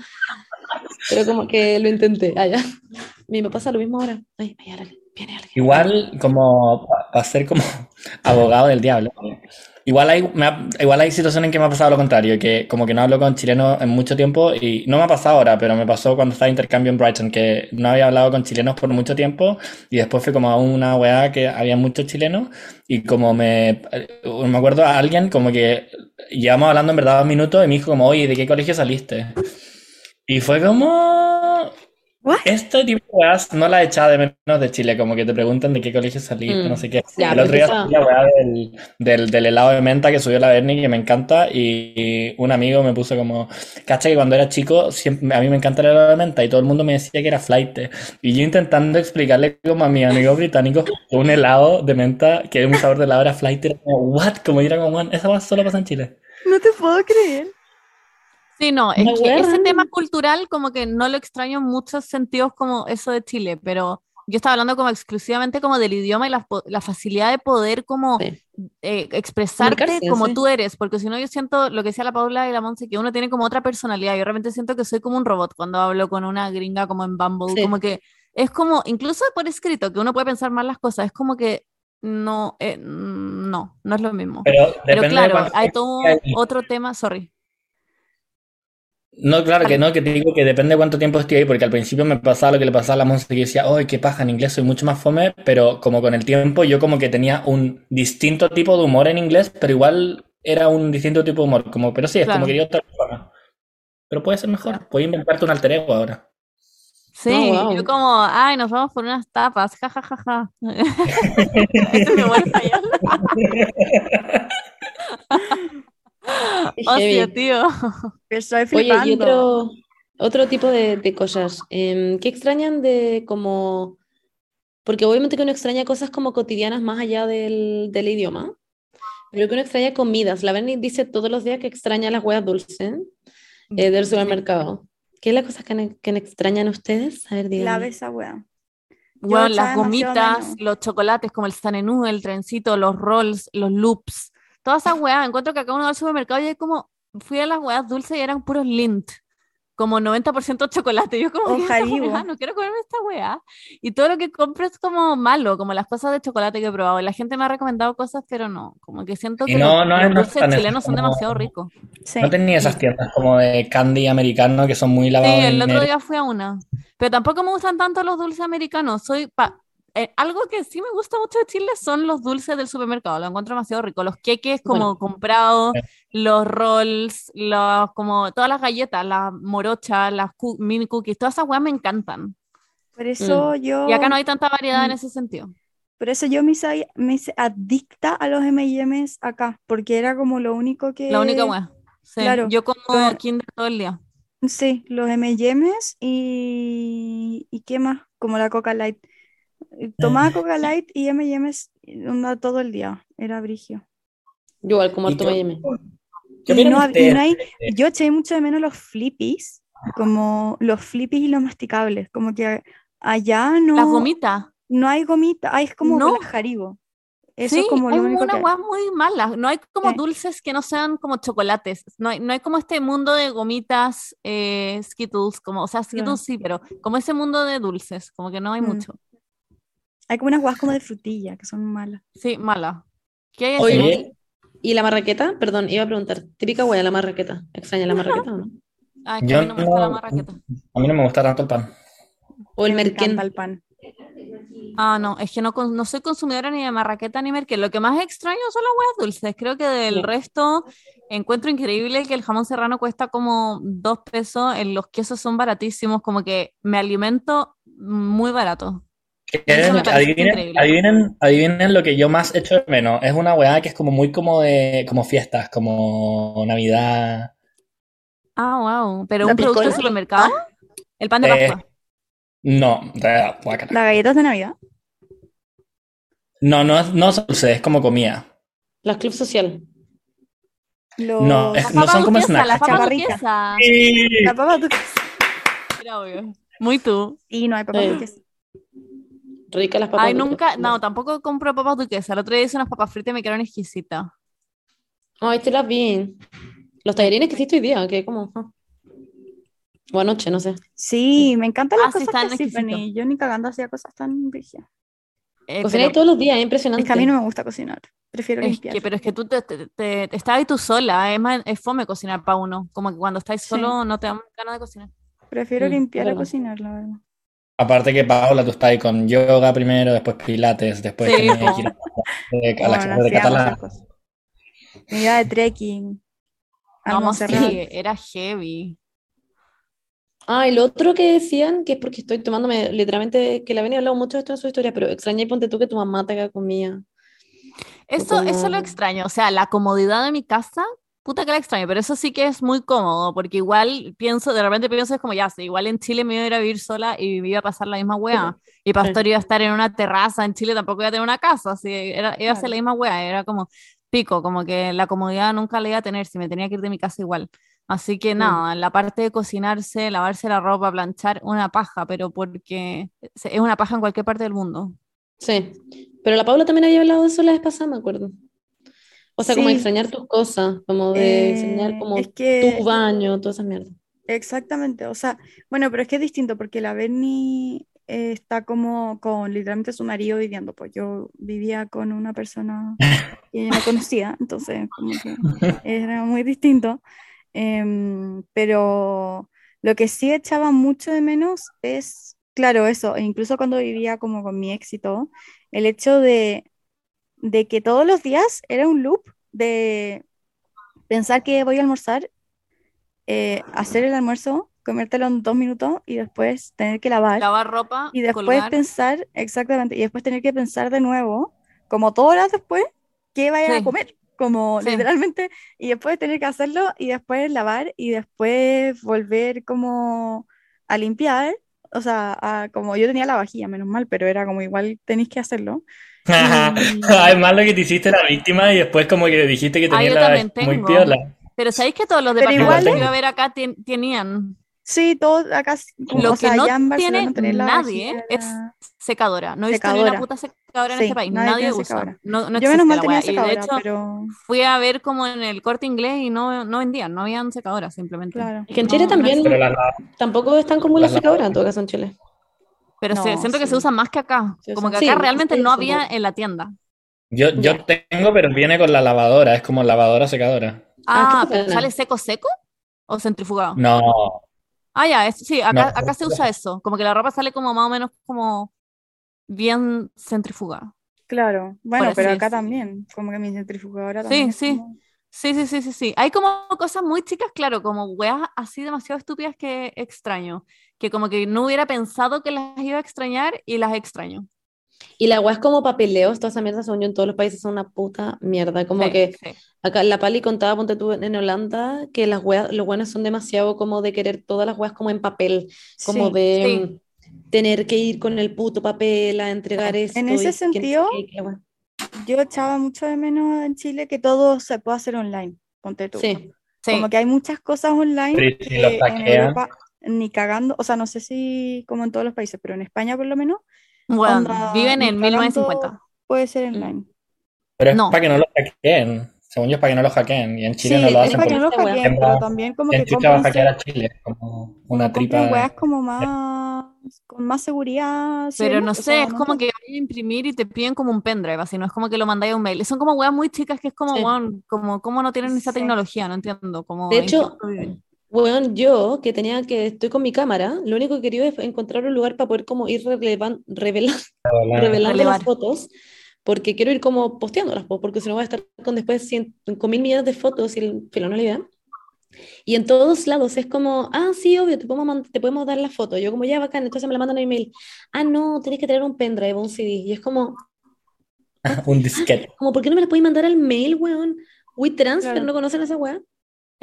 Pero como que lo intenté, allá. Ah, me pasa lo mismo ahora. Ay, ay, Igual como para ser como [laughs] abogado del diablo. Igual hay, igual hay situaciones en que me ha pasado lo contrario, que como que no hablo con chilenos en mucho tiempo y no me ha pasado ahora, pero me pasó cuando estaba de intercambio en Brighton, que no había hablado con chilenos por mucho tiempo y después fue como a una weá que había muchos chilenos y como me, me acuerdo a alguien como que llevamos hablando en verdad dos minutos y me dijo como, oye, ¿de qué colegio saliste? Y fue como, este tipo de weas no la he echado de menos de Chile, como que te preguntan de qué colegio saliste, no mm. sé qué. el otro día la weá del, del, helado de menta que subió la Bernie, que me encanta, y un amigo me puso como, cacha que cuando era chico, siempre, a mí me encanta el helado de menta, y todo el mundo me decía que era flight. Y yo intentando explicarle como a mi amigo británico un helado de menta, que es un sabor de helado era flight, era como, what? Como era como, esa weá solo pasa en Chile. No te puedo creer. Sí, no, es que ese tema cultural como que no lo extraño en muchos sentidos como eso de Chile, pero yo estaba hablando como exclusivamente como del idioma y la, la facilidad de poder como eh, expresarte como tú eres, porque si no yo siento lo que decía la Paula y la Monse, que uno tiene como otra personalidad, yo realmente siento que soy como un robot cuando hablo con una gringa como en Bumble, como que es como, incluso por escrito, que uno puede pensar mal las cosas, es como que no, eh, no, no es lo mismo. Pero, claro, hay todo otro tema, sorry. No, claro que no, que te digo que depende de cuánto tiempo estoy ahí, porque al principio me pasaba lo que le pasaba a la Monse, que decía, ¡ay, qué paja! En inglés soy mucho más fome, pero como con el tiempo yo como que tenía un distinto tipo de humor en inglés, pero igual era un distinto tipo de humor, como, pero sí, es como que yo otra persona. Pero puede ser mejor, puedes inventarte un alter ego ahora. Sí, oh, yo como, ay, nos vamos por unas tapas, jajajaja. Ja, ja, [laughs] [laughs] [laughs] Hostia, tío. Estoy flipando. Oye, y otro, otro tipo de, de cosas. Eh, ¿Qué extrañan de como... Porque obviamente que uno extraña cosas como cotidianas más allá del, del idioma, pero que uno extraña comidas. La Berni dice todos los días que extraña las huevas dulces eh, del supermercado. ¿Qué es la cosa que, que extrañan ustedes? A ver, díganme. La esa hueá. Bueno, las gomitas, los chocolates como el sanenú, el trencito, los rolls, los loops todas esas weas, encuentro que acá uno va al supermercado y es como, fui a las weas dulces y eran puros lint, como 90% chocolate. Yo como, [laughs] no quiero comerme esta wea. Y todo lo que compro es como malo, como las cosas de chocolate que he probado. La gente me ha recomendado cosas, pero no, como que siento que no, los, dulces chilenos son demasiado ricos. No tenía esas tiendas como de candy americano que son muy lavados. Sí, el otro día fui a una. Pero tampoco me gustan tanto los dulces americanos. Soy, pa eh, algo que sí me gusta mucho de Chile son los dulces del supermercado, lo encuentro demasiado rico. Los queques como comprados, los rolls, los, como todas las galletas, las morochas, las mini cookies, todas esas weas me encantan. Por eso mm. yo... Y acá no hay tanta variedad en mm. ese sentido. Por eso yo me hice, me adicta a los M&M's acá, porque era como lo único que... La única wea. claro. Yo como Kinder todo el día. Sí, los M&M's y... ¿Y qué más? Como la Coca Light. Tomaba Coca Light y M&M's todo el día. Era brigio. Yo igual como toma M. yo eché mucho de menos los flippies, como los flippies y los masticables, como que allá no... Las gomitas. No hay gomita, hay como no. jaribo. Eso es como hay lo único una que... muy mala. No hay como dulces que no sean como chocolates. No hay, no hay como este mundo de gomitas, eh, Skittles, como, o sea, Skittles sí, pero como ese mundo de dulces, como que no hay mm. mucho. Hay como unas guas como de frutilla, que son malas. Sí, malas. ¿Qué hay Oye, ¿y la marraqueta? Perdón, iba a preguntar. Típica hueá la marraqueta. ¿Extraña la marraqueta o no? Ah, que a mí no me gusta la marraqueta. A mí no me gusta tanto el pan. O el merquén. el pan. Ah, no, es que no, no soy consumidora ni de marraqueta ni merquén. Lo que más extraño son las huevas dulces. Creo que del resto encuentro increíble que el jamón serrano cuesta como dos pesos. Los quesos son baratísimos, como que me alimento muy barato. Adivinen, adivinen, lo que yo más echo de menos. Es una weá que es como muy como de como fiestas, como Navidad. Ah, wow. ¿Pero ¿La un producto de piscola? supermercado? El pan de Eh, Pascua. No, de- guácala. Las galletas de Navidad. no, no, es- no es dulce, es como comida. Las club social. Los... No, es- no papas son como snacks. las papas Chaparritas. duquesas. La papa duques. Era obvio. Muy tú. Y no hay papas Eh, duques. Ricas las papas. Ay, duques. nunca, no, tampoco compro papas duquesas. El otro día hice unas papas fritas y me quedaron exquisitas. Ay, te las vi. Los tallarines que hiciste hoy día, que como... ah. O anoche, no sé. Sí, me encantan Ah, las sí, cosas que sí. Yo ni cagando hacía cosas tan brígidas. Eh, Cocináis pero- todos los días, es impresionante. Es que a mí no me gusta cocinar. Prefiero Es limpiar. que, pero es que tú te, te, te- te- estás ahí tú sola, es, más, es fome cocinar para uno, como que cuando estás Sí. solo no te dan ganas de cocinar. Prefiero Mm, limpiar a cocinar, la verdad. Aparte que Paola, tú estás ahí con yoga primero, después pilates, después Sí, ir a la clase Bueno, de catalán. Me iba de trekking. a No, sí, era heavy. Ah, y lo otro que decían, que es porque estoy tomándome, literalmente, que la venía hablado mucho de esto en su historia, pero extrañé, ponte tú que tu mamá te haga comida. Eso, eso como- lo extraño, o sea, la comodidad de mi casa, puta que la extraño, pero eso sí que es muy cómodo, porque igual pienso, de repente pienso, es como ya, sí, igual en Chile me iba a ir a vivir sola y me iba a pasar la misma weá. [laughs] Y Pastor iba a estar en una terraza, en Chile tampoco iba a tener una casa, así, era, iba a ser la misma weá, era como pico, como que la comodidad nunca la iba a tener, si me tenía que ir de mi casa igual. Así que nada, la parte de cocinarse, lavarse la ropa, planchar, una paja, pero porque es una paja en cualquier parte del mundo. Sí, pero la Paula también había hablado de eso la vez pasada, me acuerdo. O sea, como Sí. extrañar tus cosas, como de extrañar Eh, como es que tu baño, toda esa mierda. Exactamente, o sea, bueno, pero es que es distinto porque la Bernie eh, está como con literalmente su marido viviendo, pues yo vivía con una persona que yo no [laughs] conocía, entonces como que era muy distinto, Em, pero lo que sí echaba mucho de menos es, claro, eso, e incluso cuando vivía como con mi todo, el hecho de, de que todos los días era un loop de pensar que voy a almorzar eh, hacer el almuerzo, comértelo en dos minutos y después tener que lavar. Lavar ropa, y después colgar. pensar, exactamente, y después tener que pensar de nuevo, como dos horas después, qué vaya a comer. Como Sí. literalmente, y después tener que hacerlo y después lavar y después volver como a limpiar. O sea, a- como yo tenía la vajilla, menos mal, pero era como igual tenéis que hacerlo. Además, [laughs] lo que te hiciste la víctima y después como que dijiste que Ah, tenías la también muy tengo. piola. Pero ¿sabéis que todos los departamentos que iba a ver acá tenían? Sí, todo acá, como, Lo que sea, no tiene la nadie es secadora. No he visto ni una Secadora. puta secadora en Sí, este país. nadie usa. secadora. No, no Yo menos mal tenía. Y de secadora, hecho, pero fui a ver como en el corte inglés y no, no vendían, no habían secadoras simplemente. claro. Es que en Chile no también la- tampoco es tan común la las secadora en todo caso en Chile. Pero se- siento que sí. se usan más que acá. Se Como que acá sí, realmente sí, no sí, había sí. en la tienda. Yo, yo tengo, pero viene con la lavadora, es como lavadora secadora. Ah, Ah, pero. ¿sale seco seco o centrifugado? No, Ah, ya, es- sí, acá, No, acá se usa eso. Como que la ropa sale como más o menos como bien centrifugada. Claro, bueno, pero acá también, como que mi centrifugadora Sí, también sí. como- Sí, sí, sí, sí, sí. Hay como cosas muy chicas, claro, como weas así demasiado estúpidas que extraño. Que como que no hubiera pensado que las iba a extrañar y las extraño. Y la weá es como papeleos, toda esa mierda, según yo, en todos los países son una puta mierda. Como Sí, que sí. acá la Pali contaba, ponte tú, en Holanda, que las weas, los buenos son demasiado como de querer todas las weas como en papel, como Sí. de sí. mm, tener que ir con el puto papel a entregar esto. En ese que no sé sentido. Yo echaba mucho de menos en Chile que todo se puede hacer online, ponte tú. Sí, Sí. Como que hay muchas cosas online Sí, sí, lo que en. Europa ni cagando, o sea, no sé si como en todos los países, pero en España por lo menos, Bueno, onda, viven en cagando 1950. puede ser Mm. online. pero es No. para que no lo hackeen. Según yo es para que no lo hackeen. Y en Chile Sí, no lo es hacen para que no lo hackeen, pero también como ¿quién que chucha va a hackear a Chile? Es como una compren tripa. weas como más, con más seguridad. sí, Pero ¿no? O sé, sea, es no como que vayan a imprimir y te piden como un pendrive, así, no es como que lo mandáis a un mail. Son como weas muy chicas que es como, Sí. como, ¿cómo no tienen esa tecnología? No entiendo. Como, De ¿en hecho, Weón, yo que tenía que, estoy con mi cámara, lo único que quería es encontrar un lugar para poder como ir revelando Relevar. las fotos, porque quiero ir como posteándolas, po, porque si no voy a estar con después cien- con mil millones de fotos y el filo no la idea. Y en todos lados es como, ah, sí, obvio, te podemos, te podemos dar la foto. Yo como, ya, bacán, entonces me la mandan en email. Ah, no, tenés que traer un pendrive o un CD. Y es como, [laughs] Un disquete. como, ¿por qué no me la podéis mandar al mail, weón? WeTransfer, Claro. ¿no conocen esa weá?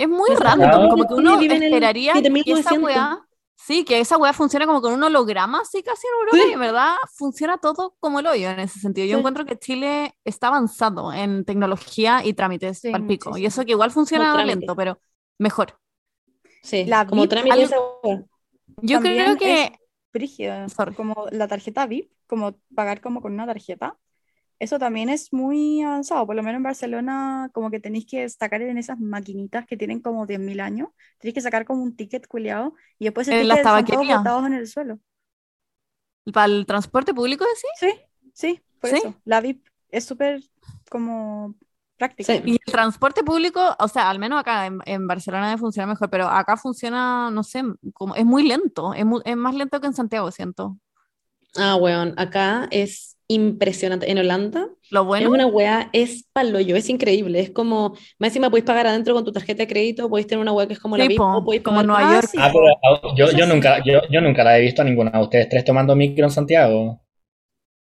Es muy random, ah, como que uno en esperaría que esa 7900. weá, sí, que esa weá funcione como con un holograma, así casi en Europa, Sí. y en verdad funciona todo como el hoyo en ese sentido. Yo Sí. encuentro que Chile está avanzado en tecnología y trámites Sí, al pico, y eso que igual funciona lento, pero mejor. Sí, La como VIP, trámite algo- esa wea. Yo creo que es brígido, Sorry. como la tarjeta VIP, como pagar como con una tarjeta. Eso también es muy avanzado, por lo menos en Barcelona, como que tenéis que sacar en esas maquinitas que tienen como 10.000 años, tenéis que sacar como un ticket culiado y después ese En las tabaquerías. en el suelo. para el transporte público, decís. Sí, sí, por ¿Sí? eso. La VIP es súper como práctica. Sí. Y el transporte público, o sea, al menos acá en, en Barcelona debe funcionar mejor, pero acá funciona, no sé, como, es muy lento, es, mu- es más lento que en Santiago, siento. Ah, weón, acá es impresionante. En Holanda Lo es bueno, una wea, es paloyo, es increíble. Es como, más encima podéis pagar adentro con tu tarjeta de crédito, podéis tener una wea que es como la Sí, VIP, po, o podéis como Nueva York. Ah, pero ah, yo, yo, nunca, yo, yo nunca la he visto a ninguna de ustedes tres tomando micro en Santiago.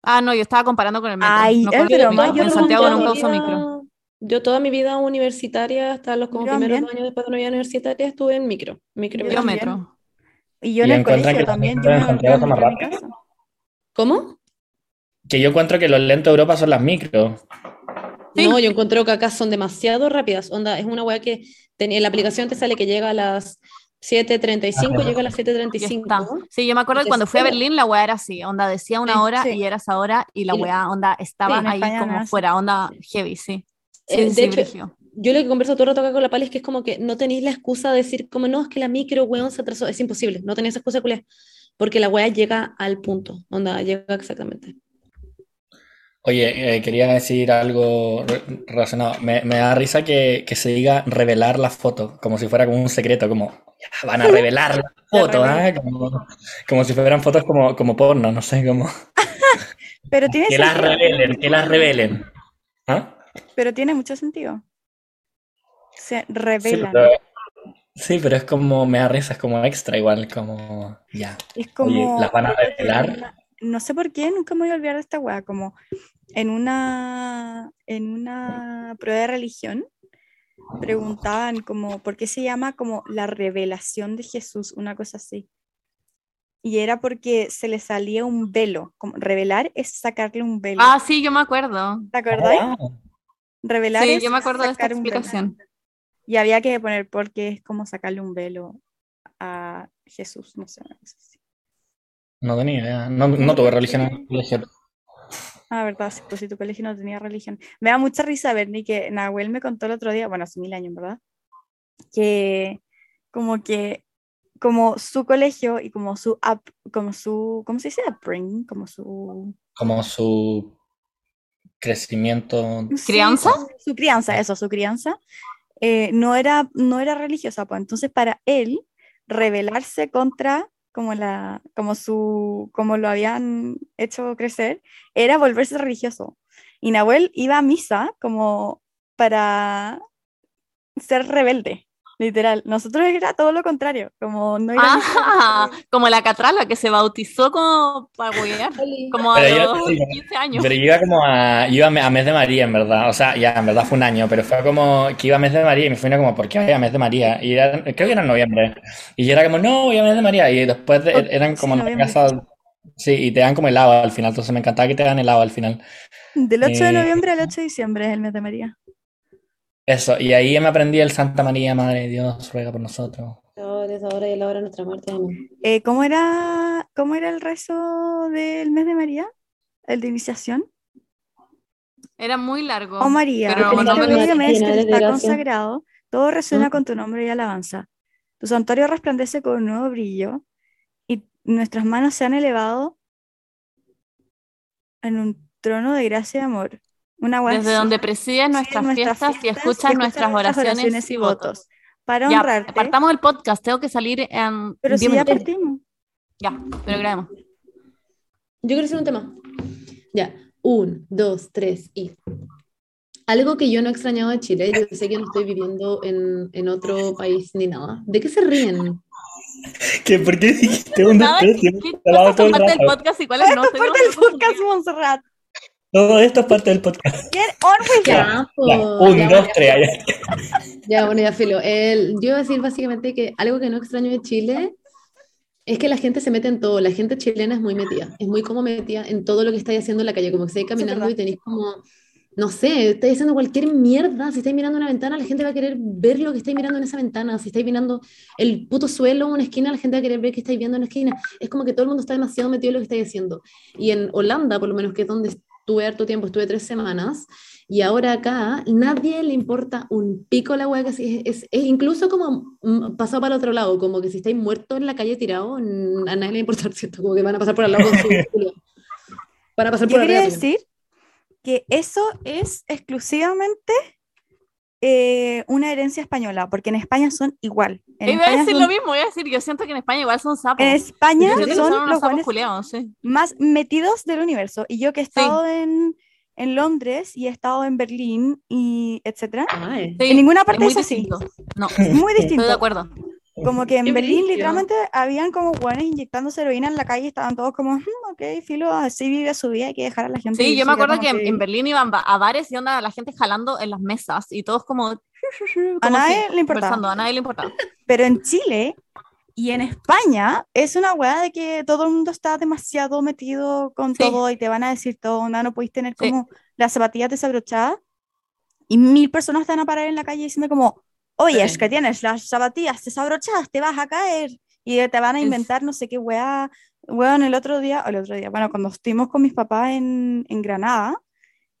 Ah, no, yo estaba comparando con el metro. Ay, no es con- broma, en yo Santiago nunca uso micro. Yo toda mi vida universitaria, hasta los como Yo primeros también. dos años después de una vida universitaria, estuve en micro. micro, Yo micro. Yo también. metro. Y yo ¿Y en el colegio también, yo en Santiago más. ¿Cómo? Que yo encuentro que los lentos de Europa son las micros. Sí. No, yo encuentro que acá son demasiado rápidas. Onda, es una wea que ten- en la aplicación te sale que llega a las 7.35, Ajá. llega a las Y 7.35. está. Sí, yo me acuerdo que cuando fui a. Berlín la weá era así, onda decía una Sí, hora sí. y era esa hora y la weá, onda, estaba en ahí España como fuera, onda heavy, sí. Sí, Eh, sí, de hecho, yo lo que converso todo el rato acá con la Pali es que es como que no tenéis la excusa de decir, como no, es que la micro, weón, se atrasó. Es imposible, no tenéis esa excusa. Porque la weá llega al punto. Onda, llega exactamente. Oye, eh, quería decir algo re- relacionado. Me, me da risa que, que se diga revelar la foto, como si fuera como un secreto, como ya van a revelar la [laughs] foto, ¿ah? Como, como si fueran fotos como, como porno, no sé, como [laughs] Pero tiene [laughs] que las revelen, que las revelen. ¿Ah? pero tiene mucho sentido. Se Sí, revelan. pero, sí, pero es como, me da risa, es como extra igual, como ya. Es Oye, como. ¿las van a revelar? No sé por qué, nunca me voy a olvidar de esta weá. Como en una, en una prueba de religión preguntaban como por qué se llama como la revelación de Jesús, una cosa así. Y era porque se le salía un velo. Como revelar es sacarle un velo. Ah, sí, yo me acuerdo. ¿Te acordáis? Ah, Revelar Sí, es yo me acuerdo de esta sacar un velo. explicación. Y había que poner porque es como sacarle un velo a Jesús, no sé. no tenía idea. No, no tuve religión en el colegio. Ah, verdad, sí, pues si tu colegio no tenía religión. Me da mucha risa ver ni que Nahuel me contó el otro día, bueno, hace mil años, ¿verdad? Que como que como su colegio y como su up, como su, ¿cómo se dice? Upbringing, como su Como su crecimiento. ¿Crianza? Su crianza, eso, su crianza, eh, no era, no era religiosa, pues entonces para él rebelarse contra como la, como su, como lo habían hecho crecer, era volverse religioso. Y Nahuel iba a misa como para ser rebelde, literal. Nosotros era todo lo contrario, como no Ah, como la catrala que se bautizó como para huear, como a Pero los sí, 15 años. Pero yo iba como a. iba a me- a mes de María, en verdad. O sea, ya, en verdad fue un año, pero fue como que iba a mes de María y me fui como, ¿por qué voy a mes de María? Y era- creo que era en noviembre. Y yo era como, no, voy a mes de María. Y después de- Oh, eran sí, como en la noviembre. casa. Sí, y te dan como helado al final. Entonces me encantaba que te dan helado al final. Del 8 de Eh, noviembre al 8 de diciembre es el mes de María. Eso, y ahí me aprendí el Santa María, Madre de Dios, ruega por nosotros. Ahora es ahora y la hora de nuestra muerte. amén. Eh, ¿cómo era, cómo era el rezo del mes de María? ¿El de iniciación? Era muy largo. Oh María, pero no me mes que te está consagrado, todo resuena Mm. con tu nombre y alabanza. Tu santuario resplandece con un nuevo brillo y nuestras manos se han elevado en un trono de gracia y amor. Una Desde donde presides nuestras fiestas y escuchas nuestras oraciones y votos. Para Ya, honrarte. partamos el podcast, tengo que salir en Pero si 10 ya minutos. partimos. Ya, pero grabemos. Yo quiero hacer un tema. Ya, un, dos, tres y. Algo que yo no he extrañado de Chile, yo sé que no estoy viviendo en, en otro país ni nada. ¿De qué se ríen? ¿Qué, ¿Por qué dijiste un Nada, ¿qué, qué cosas son parte del podcast y cuáles no? [laughs] Es parte del podcast. Montserrat. Todo esto es parte del podcast. Get on with it. Ya, Ya, un, ya, dos, ya. tres. allá. Ya, bueno, ya filo. El- yo iba a decir básicamente que algo que no extraño de Chile es que la gente se mete en todo. La gente chilena es muy metida. Es muy como metida en todo lo que estáis haciendo en la calle. Como que estáis caminando y tenéis como, no sé, estáis haciendo cualquier mierda. Si estáis mirando una ventana, la gente va a querer ver lo que estáis mirando en esa ventana. Si estáis mirando el puto suelo, una esquina, la gente va a querer ver qué estáis viendo en la esquina. Es como que todo el mundo está demasiado metido en lo que estáis haciendo. Y en Holanda, por lo menos, que es donde estuve harto tiempo, estuve tres semanas, y ahora acá, nadie le importa un pico la hueá que sí, es, es, es incluso como mm, pasado para el otro lado, como que si estáis muertos en la calle tirado, a nadie le importa, [laughs] ¿cierto? Como que van a pasar por al lado con su [laughs] culo. Van a pasar Yo por quería arriba. decir que eso es exclusivamente eh, una herencia española, porque en España son igual. En Iba a decir son- lo mismo, iba a decir, yo siento que en España igual son sapos. en España Yo son los sapos buenos culiados, sí. más metidos del universo. Y yo que he estado en, en Londres y he estado en Berlín y etcétera. Sí, en ninguna es parte muy es, así. distinto. No, Es muy estoy de distinto. acuerdo. Como que en Qué Berlín brillo. literalmente habían como buenos inyectándose heroína en la calle y estaban todos como, "Hmm, ok, filo, así vive su vida, hay que dejar a la gente. Sí, irse", yo me acuerdo como que en, Berlín iban ba- a bares y onda la gente jalando en las mesas y todos como... [laughs] A como nadie así, le importaba. a nadie le importaba. Pero en Chile y en España es una weá de que todo el mundo está demasiado metido con Sí. todo y te van a decir todo, onda, no podéis tener Sí. como las zapatillas desabrochadas y mil personas te van a parar en la calle diciendo como, oye, es Sí. que tienes las zapatillas desabrochadas, te vas a caer y te van a Es- inventar no sé qué weá. Bueno, el otro día, el otro día, bueno, cuando estuvimos con mis papás en, en Granada,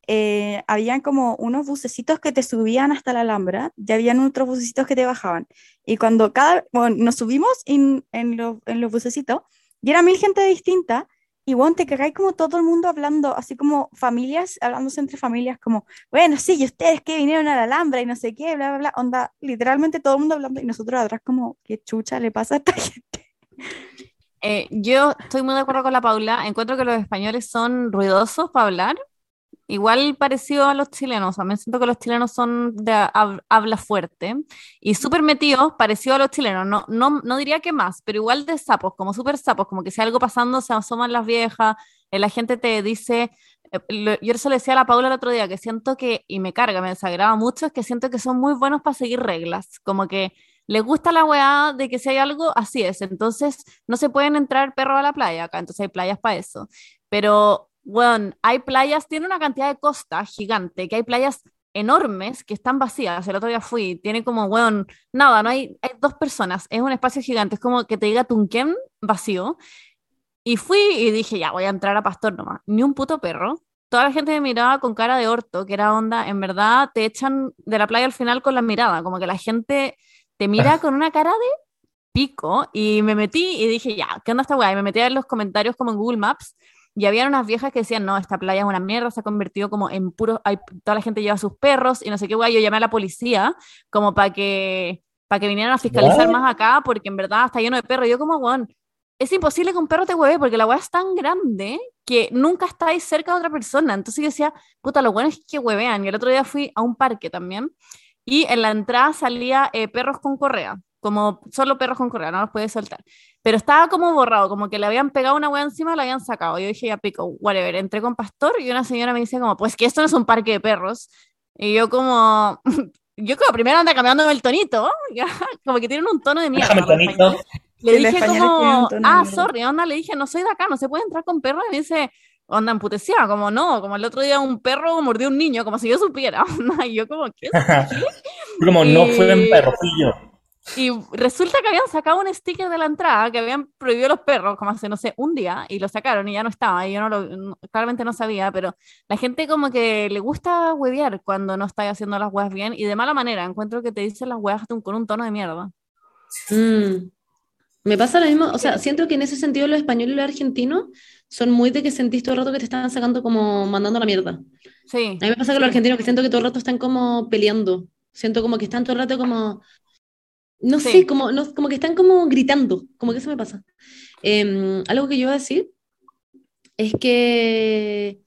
eh, habían como unos bucecitos que te subían hasta la Alhambra y habían otros bucecitos que te bajaban. Y cuando cada, bueno, nos subimos en, en, los- en los bucecitos y era mil gente distinta y bueno, te cagáis como todo el mundo hablando, así como familias, hablándose entre familias, como, bueno, sí, y ustedes que vinieron a la Alhambra y no sé qué, bla, bla, bla, onda, literalmente todo el mundo hablando y nosotros atrás como, ¿qué chucha le pasa a esta [laughs] gente? Eh, yo estoy muy de acuerdo con la Paula. Encuentro que los españoles son ruidosos para hablar. Igual parecido a los chilenos. Mí siento que los chilenos son de hab- habla fuerte y súper metidos, parecido a los chilenos. No, no, no diría que más, pero igual de sapos, como súper sapos, como que si algo pasando se asoman las viejas, eh, la gente te dice. eh, yo eso le decía a la Paula el otro día, que siento que, y me carga, me desagrada mucho, es que siento que son muy buenos para seguir reglas. Como que les gusta la weá de que si hay algo, así es. Entonces, no se pueden entrar perros a la playa acá, entonces hay playas para eso. Pero, bueno, hay playas, tiene una cantidad de costa gigante, que hay playas enormes que están vacías. El otro día fui, tiene como, bueno, nada, no hay, hay dos personas, es un espacio gigante, es como que te diga Tunquén vacío. Y fui y dije, ya, voy a entrar a Pastor nomás. Ni un puto perro. Toda la gente me miraba con cara de orto, que era onda, en verdad te echan de la playa al final con la mirada, como que la gente te mira con una cara de pico y me metí y dije, ya, ¿qué onda esta weá? Y me metí a ver los comentarios como en Google Maps y había unas viejas que decían, no, esta playa es una mierda, se ha convertido como en puro, hay, toda la gente lleva sus perros y no sé qué weá, yo llamé a la policía como para que, para que vinieran a fiscalizar más acá porque en verdad está lleno de perros. Y yo como, weón, es imposible que un perro te hueve porque la weá es tan grande que nunca estáis cerca de otra persona. Entonces yo decía, puta, lo bueno es que huevean. Y el otro día fui a un parque también y en la entrada salía eh, perros con correa, como solo perros con correa, no los puedes soltar. Pero estaba como borrado, como que le habían pegado una hueá encima y la habían sacado. Yo dije, ya pico, whatever. Entré con Pastor y una señora me dice como, pues que esto no es un parque de perros. Y yo como, [laughs] yo como primero anda cambiándome el tonito, [laughs] ya, como que tienen un tono de mierda. Le dije como, ah, sorry, onda, le dije, no soy de acá, no se puede entrar con perros. Y me dice, onda emputecida, como no, como el otro día un perro mordió a un niño, como si yo supiera. [laughs] onda, Y yo como, ¿qué? [laughs] Como no fue un perro, fui yo. Y resulta que habían sacado un sticker de la entrada que habían prohibido los perros, como hace, no sé, un día, y lo sacaron y ya no estaba. Y yo no lo, no- claramente no sabía, pero la gente como que le gusta huevear cuando no está haciendo las huevas bien y de mala manera. Encuentro que te dicen las huevas con un tono de mierda. Mm. Me pasa lo mismo, o sea, siento que en ese sentido los españoles y los argentinos son muy de que sentís todo el rato que te están sacando como mandando a la mierda. Sí. A mí me pasa con los argentinos que siento que todo el rato están como peleando. Siento como que están todo el rato como, no Sí. sé, como, no, como que están como gritando, como que eso me pasa. Em, algo que yo iba a decir es que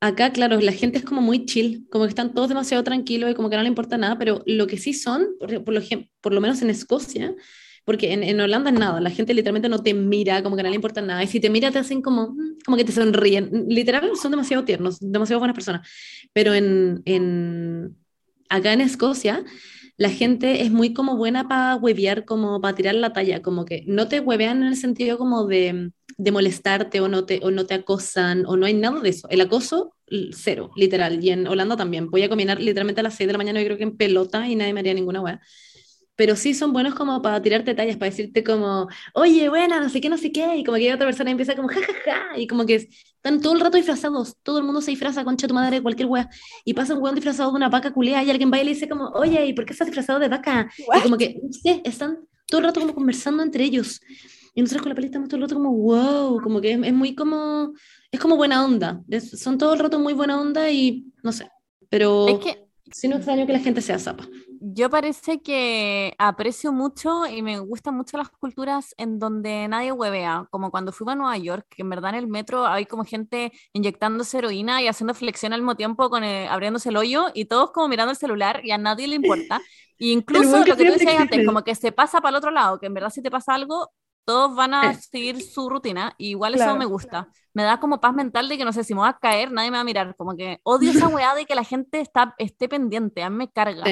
acá, claro, la gente es como muy chill, como que están todos demasiado tranquilos y como que no le importa nada, pero lo que sí son, por, por lo, por lo menos en Escocia, porque en, en, Holanda es nada, la gente literalmente no te mira, como que no le importa nada, y si te mira te hacen como, mm, como que te sonríen, literal son demasiado tiernos, demasiado buenas personas, pero en, en acá en Escocia la gente es muy como buena para huevear, como para tirar la talla, como que no te huevean en el sentido como de, de molestarte o no, te, o no te acosan o no hay nada de eso. El acoso, cero, literal. Y en Holanda también. Voy a combinar literalmente a las 6 de la mañana, yo creo que en pelota y nadie me haría ninguna hueá pero sí son buenos como para tirarte tallas, para decirte como, oye, buena, no sé qué, no sé qué, y como que otra persona empieza como, jajaja, ja, ja, y como que están todo el rato disfrazados, todo el mundo se disfraza, concha tu madre, cualquier wea, y pasa un weón disfrazado de una vaca culea, y alguien va y le dice como, oye, ¿y por qué estás disfrazado de vaca? Y como que, sí, están todo el rato como conversando entre ellos, y nosotros con la peli estamos todo el rato como, wow, como que es, muy como, es como buena onda, son todo el rato muy buena onda y no sé, pero... Es que Sí, no extraño que la gente sea zapa. Yo parece que aprecio mucho y me gustan mucho las culturas en donde nadie huevea, como cuando fuimos a Nueva York, que en verdad en el metro hay como gente inyectándose heroína y haciendo flexión al mismo tiempo, con abriéndose el hoyo y todos como mirando el celular y a nadie le importa. [laughs] Y incluso lo que tú decías antes, como que se pasa para el otro lado, que en verdad si te pasa algo, todos van a seguir su rutina, y igual eso me gusta me da como paz mental de que no sé si me va a caer, nadie me va a mirar, como que odio esa weá de que la gente está, esté pendiente, a mí me carga.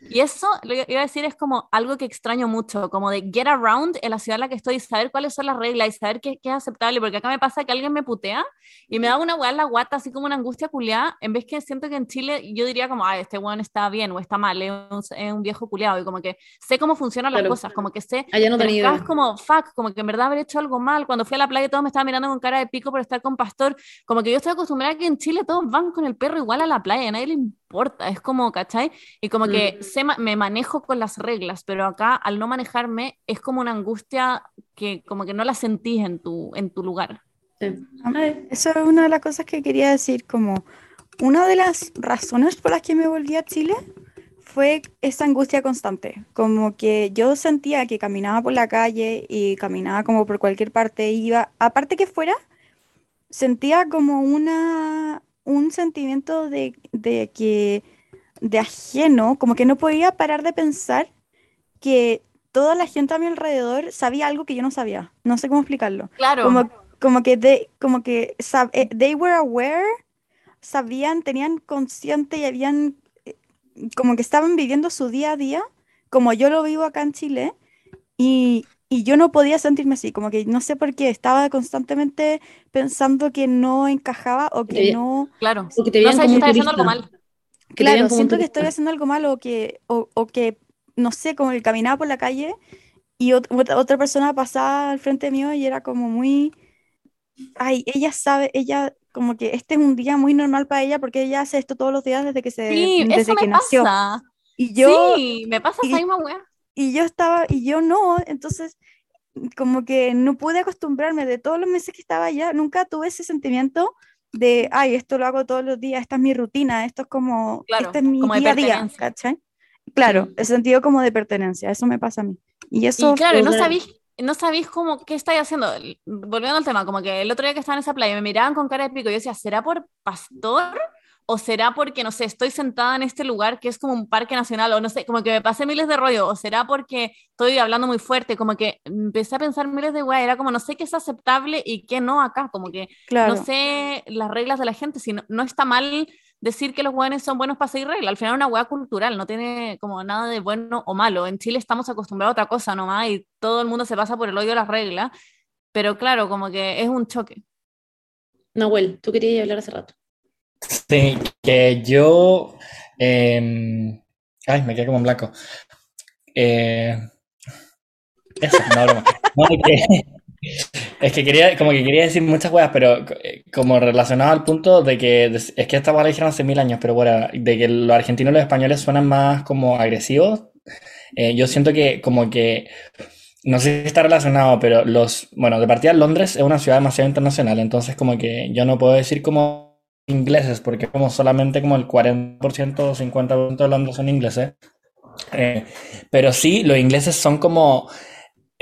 Y eso, lo que iba a decir, es como algo que extraño mucho, como de get around en la ciudad en la que estoy, saber cuáles son las reglas y saber qué, qué es aceptable, porque acá me pasa que alguien me putea y me da una weá en la guata, así como una angustia culiada, en vez que siento que en Chile yo diría como, ah, este weón está bien o está mal, es un, viejo culiado, y como que sé cómo funcionan las cosas, como que sé, Allá no tenía es como, fuck, como que en verdad haber hecho algo mal, cuando fui a la playa todos me estaban mirando con cara de pico por estar con pastor, como que yo estoy acostumbrada a que en Chile todos van con el perro igual a la playa, a nadie le importa, es como, ¿cachai? Y como que me manejo con las reglas, pero acá al no manejarme es como una angustia que como que no la sentís en tu, en tu lugar. Eso es una de las cosas que quería decir, como una de las razones por las que me volví a Chile fue esa angustia constante, como que yo sentía que caminaba por la calle y caminaba como por cualquier parte, iba, aparte que fuera, sentía como una, un sentimiento de, de que, de ajeno, como que no podía parar de pensar que toda la gente a mi alrededor sabía algo que yo no sabía. No sé cómo explicarlo. Claro. Como, como que, de, como que eh, they were aware, sabían, tenían consciente y habían, eh, como que estaban viviendo su día a día, como yo lo vivo acá en Chile, y, y yo no podía sentirme así, como que no sé por qué, estaba constantemente pensando que no encajaba o que no... Claro, o que te no sabes que estás haciendo algo mal. claro, siento que estoy haciendo algo mal o que, o, o que, no sé, como que caminaba por la calle y otra persona pasaba al frente mío y era como muy... Ay, ella sabe, ella como que este es un día muy normal para ella porque ella hace esto todos los días desde que se sí, desde eso que me nació. Pasa. Y yo sí, me pasa esa misma weá y yo estaba, y yo no, entonces como que no pude acostumbrarme de todos los meses que estaba allá, nunca tuve ese sentimiento de, ay, esto lo hago todos los días, esta es mi rutina, esto es como, claro, este es mi día a día, ¿cachai? Claro, el sentido como de pertenencia, eso me pasa a mí. Y eso... Y claro, no sabéis no sabéis cómo, qué estáis haciendo. Volviendo al tema, como que el otro día que estaba en esa playa me miraban con cara de pico y yo decía, ¿será por pastor? ¿O será porque, no sé, estoy sentada en este lugar que es como un parque nacional? O no sé, como que me pasé miles de rollo. ¿O será porque estoy hablando muy fuerte? Como que empecé a pensar miles de weá. Era como, no sé qué es aceptable y qué no acá. Como que no sé las reglas de la gente. Si no, no está mal decir que los weones son buenos para seguir reglas. Al final es una weá cultural. No tiene como nada de bueno o malo. En Chile estamos acostumbrados a otra cosa nomás y todo el mundo se pasa por el odio de las reglas. Pero claro, como que es un choque. Nahuel, tú querías hablar hace rato. Sí, que yo. Eh, ay, me quedé como en blanco. Eh, eso, no, broma. No, es, que, quería, como que quería decir muchas cosas, pero eh, como relacionado al punto de que es que esta la dijeron hace mil años, pero bueno, de que los argentinos y los españoles suenan más como agresivos. Eh, yo siento que como que no sé si está relacionado, pero los, bueno, de partida Londres es una ciudad demasiado internacional, entonces como que yo no puedo decir como ingleses, porque como solamente como el 40% o 50% de Londres son ingleses. Eh, pero sí, los ingleses son como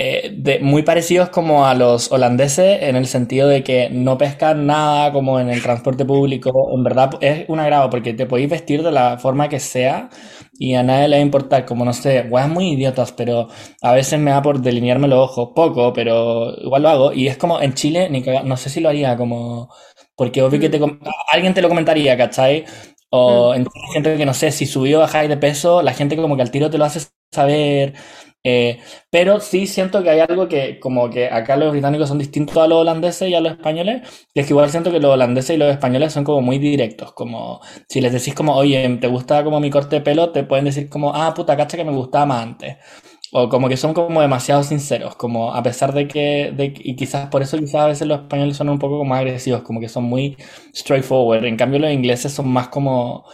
eh, de, muy parecidos como a los holandeses en el sentido de que no pescan nada como en el transporte público. En verdad es un agrado porque te podéis vestir de la forma que sea y a nadie le va a importar. Como no sé, weas muy idiotas, pero a veces me da por delinearme los ojos, poco, pero igual lo hago. Y es como en Chile, ni no sé si lo haría como... Porque obvio que te, alguien te lo comentaría, ¿cachai? O mm. en gente que no sé, si subió o bajáis de peso, la gente como que al tiro te lo hace saber. Eh, pero sí siento que hay algo que, como que acá los británicos son distintos a los holandeses y a los españoles, que es que igual siento que los holandeses y los españoles son como muy directos, como si les decís como, oye, ¿te gusta como mi corte de pelo? Te pueden decir como, ah, puta, cacha que me gustaba más antes. O como que son como demasiado sinceros, como a pesar de que, de, y quizás por eso quizás a veces los españoles son un poco más agresivos, como que son muy straightforward. En cambio los ingleses son más como,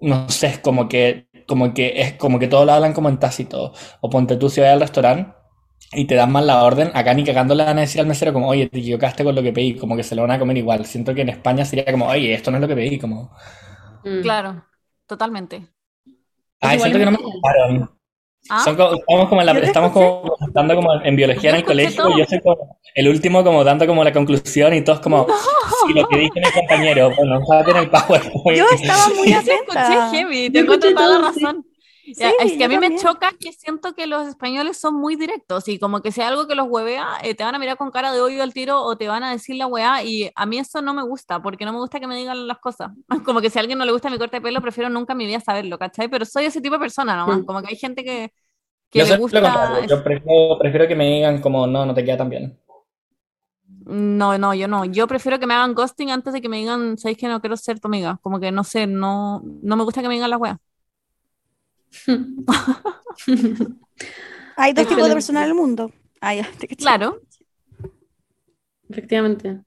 no sé, como que como que es como que todos lo hablan como en tácito. O ponte tú si vas al restaurante y te dan mal la orden, acá ni cagando le van a decir al mesero como, oye, te equivocaste con lo que pedí, como que se lo van a comer igual. Siento que en España sería como, oye, esto no es lo que pedí, como... Mm. Claro, totalmente. Ay, siento que no me ¿Ah? estamos como, en la, estamos como dando como en biología en el colegio y yo soy como el último como dando como la conclusión y todos como si lo que dije mi compañero bueno en el PowerPoint yo estaba muy [laughs] atenta. Escuché heavy te encuentro toda la razón es que a mí me choca que siento que los españoles son muy directos y como que si algo que los huevea, eh, te van a mirar con cara de odio al tiro o te van a decir la weá y a mí eso no me gusta porque no me gusta que me digan las cosas. [laughs] Como que si a alguien no le gusta mi corte de pelo, prefiero nunca en mi vida saberlo, ¿cachai? Pero soy ese tipo de persona nomás, como que hay gente que, que le gusta... Yo prefiero, prefiero que me digan como no, no te queda tan bien. No, no, yo no. Yo prefiero que me hagan ghosting antes de que me digan, ¿sabéis que no quiero ser tu amiga? Como que no sé, no, no me gusta que me digan las weas. [laughs] Hay dos tipos de personas en el mundo. Ah, claro. Efectivamente.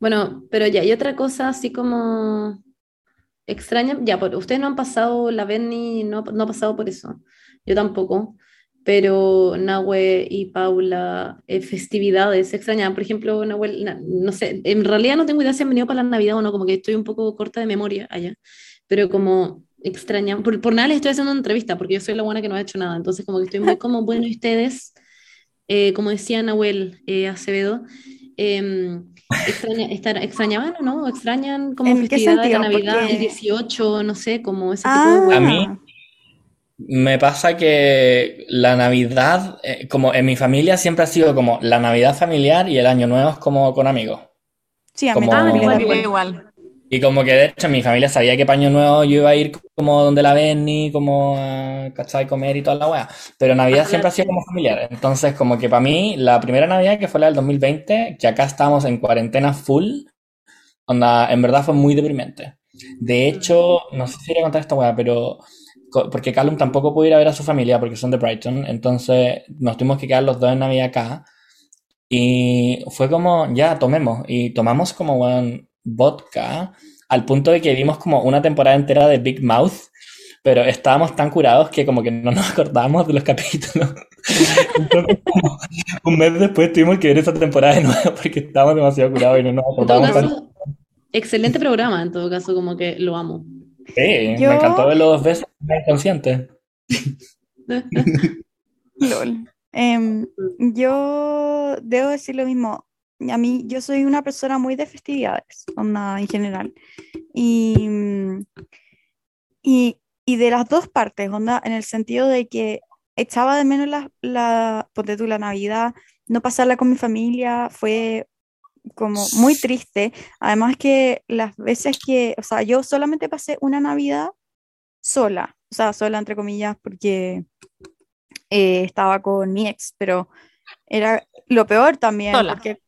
Bueno, pero ya, hay otra cosa así como extraña. Ya, por, ustedes no han pasado, la Benny no, no ha pasado por eso. Yo tampoco. Pero Nahue y Paula, eh, festividades extrañas. Por ejemplo, Nahue, no sé, en realidad no tengo idea si han venido para la Navidad o no, como que estoy un poco corta de memoria allá. Pero como extraña, por, por, nada les estoy haciendo una entrevista, porque yo soy la buena que no ha hecho nada, entonces como que estoy muy como, bueno, y ustedes, eh, como decía Nahuel eh, Acevedo, eh, extraña, estar, ¿extrañaban o no? ¿Extrañan como festividad de Navidad, el 18, no sé, como ese tipo de... Ah. A mí me pasa que la Navidad, eh, como en mi familia siempre ha sido como la Navidad familiar y el Año Nuevo es como con amigos. Sí, a mí también igual. Y como que de hecho mi familia sabía que paño nuevo yo iba a ir como donde la Benny, como a ¿cachai? comer y toda la weá. Pero Navidad siempre ha sido como familiar. Entonces, como que para mí, la primera Navidad, que fue la del 2020, que acá estábamos en cuarentena full, onda, en verdad fue muy deprimente. De hecho, no sé si quería contar esta weá, pero porque Callum tampoco pudo ir a ver a su familia porque son de Brighton, entonces nos tuvimos que quedar los dos en Navidad acá. Y fue como, ya, tomemos. Y tomamos como, bueno, vodka al punto de que vimos como una temporada entera de Big Mouth, pero estábamos tan curados que como que no nos [laughs] acordábamos de los capítulos. un mes después tuvimos que ver esa temporada de nuevo porque estábamos demasiado curados y no nos acordábamos. excelente programa, en todo caso, como que lo amo. Sí, me encantó verlo dos veces, consciente. [laughs] Lol. Em, yo debo decir lo mismo a mí, yo soy una persona muy de festividades, onda, en general. Y, y, y, de las dos partes, onda, en el sentido de que echaba de menos la, la, tú, la Navidad, no pasarla con mi familia, fue como muy triste. Además que las veces que, o sea, yo solamente pasé una Navidad sola, o sea, sola entre comillas, porque eh, estaba con mi ex, pero era lo peor también, porque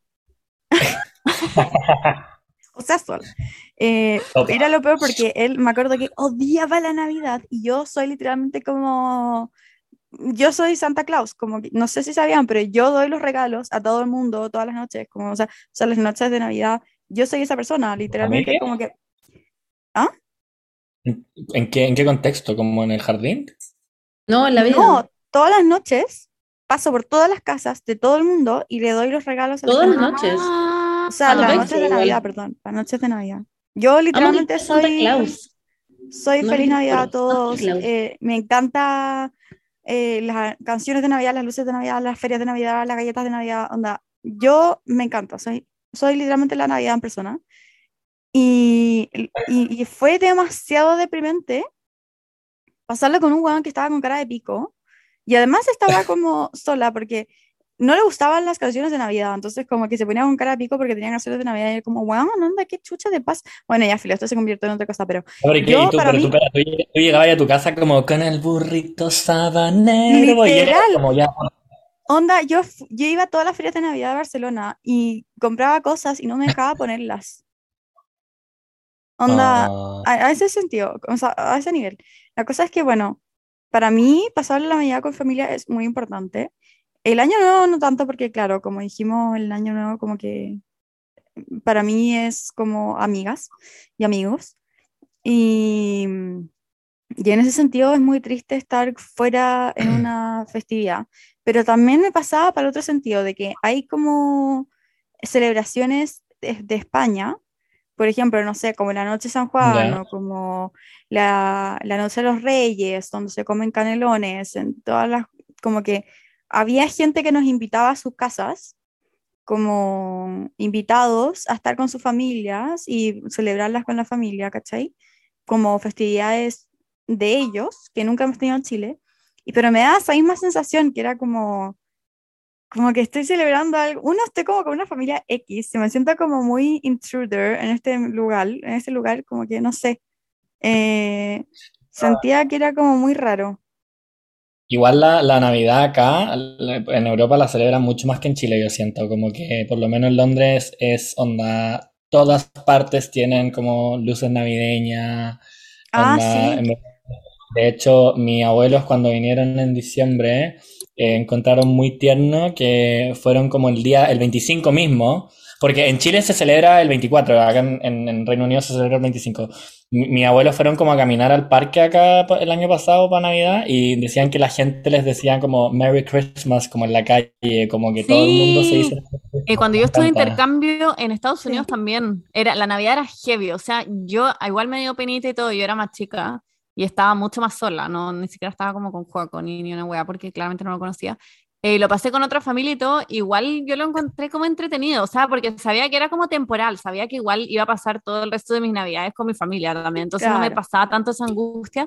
[laughs] o sea, sola. Eh, era lo peor porque él, me acuerdo que odiaba la Navidad y yo soy literalmente como, yo soy Santa Claus, como que, no sé si sabían, pero yo doy los regalos a todo el mundo todas las noches, como, o sea, o sea las noches de Navidad, yo soy esa persona, literalmente como que... ¿Ah? ¿En qué, ¿En qué contexto? ¿Como en el jardín? No, en la vida. No, todas las noches paso por todas las casas de todo el mundo y le doy los regalos a Todas las noches. o sea, las noches de Navidad, perdón, las noches de Navidad. Yo literalmente soy soy feliz Navidad a todos. Eh, me encanta eh, las canciones de Navidad, las luces de Navidad, las ferias de Navidad, las galletas de Navidad, onda, yo me encanta, soy, soy literalmente la Navidad en persona. Y, y, y fue demasiado deprimente pasarla con un weón que estaba con cara de pico y además estaba como sola porque no le gustaban las canciones de Navidad, entonces como que se ponía con cara de pico porque tenían canciones de Navidad y era como, weón, onda, qué chucha de paz. Bueno, ya, filo, esto se convirtió en otra cosa, pero Ahora, ¿y qué? yo ¿Y tú, para pero mí, tú, llegabas a tu casa como con el burrito sabanero y era como ya, onda, yo, yo iba a todas las ferias de Navidad de Barcelona y compraba cosas y no me dejaba ponerlas. Onda, ah, a, a ese sentido, o sea, a ese nivel. La cosa es que, bueno, para mí pasar la Navidad con familia es muy importante. El año nuevo no tanto porque, claro, como dijimos, el año nuevo como que para mí es como amigas y amigos. Y, y en ese sentido es muy triste estar fuera en una festividad. Pero también me pasaba para el otro sentido, de que hay como celebraciones de, de España, por ejemplo, no sé, como la Noche de San Juan Ya. o como la, la Noche de los Reyes, donde se comen canelones, en todas las, como que había gente que nos invitaba a sus casas como invitados a estar con sus familias y celebrarlas con la familia, ¿cachai? Como festividades de ellos, que nunca hemos tenido en Chile. Y, pero me da esa misma sensación que era como, como que estoy celebrando algo. Uno, estoy como con una familia X, se me siento como muy intruder en este lugar, en este lugar, como que no sé. eh, sentía que era como muy raro. Igual la, la Navidad acá, en Europa la celebran mucho más que en Chile, yo siento, como que por lo menos en Londres es onda, todas partes tienen como luces navideñas, Ah, onda, sí. en- de hecho, mis abuelos cuando vinieron en diciembre eh, encontraron muy tierno que fueron como el día, el 25 mismo, porque en Chile se celebra el 24, acá en, en- en Reino Unido se celebra el 25. Mi- Mis abuelos fueron como a caminar al parque acá el año pasado para Navidad y decían que la gente les decía como Merry Christmas como en la calle, como que todo el mundo se Sí. dice. Eh, cuando yo estuve encanta. intercambio en Estados Sí. Unidos también, era, la Navidad era heavy, o sea, yo igual me dio penita y todo, yo era más chica y estaba mucho más sola, no, ni siquiera estaba como con Juaco ni, ni una wea, porque claramente no lo conocía. Eh, lo pasé con otra familia y todo, igual yo lo encontré como entretenido, o sea, porque sabía que era como temporal, sabía que igual iba a pasar todo el resto de mis navidades con mi familia también, entonces no me Claro. pasaba tanto esa angustia.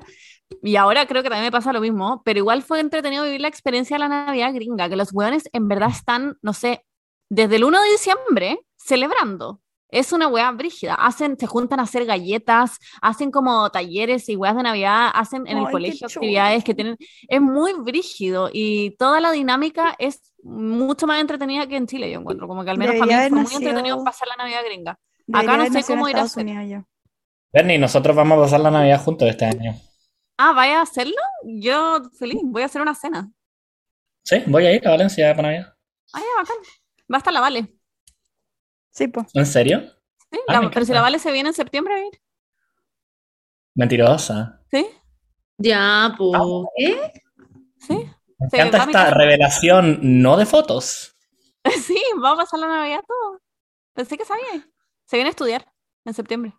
Y ahora creo que también me pasa lo mismo, pero igual fue entretenido vivir la experiencia de la Navidad gringa, que los hueones en verdad están, no sé, desde el 1 de diciembre celebrando. Es una weá brígida. Hacen, se juntan a hacer galletas, hacen como talleres y weas de Navidad, hacen en Ay, el colegio actividades que tienen. Es muy brígido y toda la dinámica es mucho más entretenida que en Chile, yo encuentro. Como que al menos Debería para mí fue muy entretenido pasar la Navidad gringa. Debería Acá no sé cómo ir a hacer. Bernie, nosotros vamos a pasar la Navidad juntos este año. Ah, ¿vaya a hacerlo? Yo feliz, voy a hacer una cena. Sí, voy a ir a Valencia para Navidad. Ah, ya, bacán. Va a estar la Vale. Sí, pues. ¿En serio? Sí, Ah, la- pero si encanta. la Vale se viene en septiembre, ¿a ir? Mentirosa. ¿Sí? Ya, pues. ¿Qué? ¿Sí? Me Sí, encanta esta revelación no de fotos. [laughs] Sí, vamos a pasar la Navidad todo. Pensé que sabía. Se viene a estudiar en septiembre.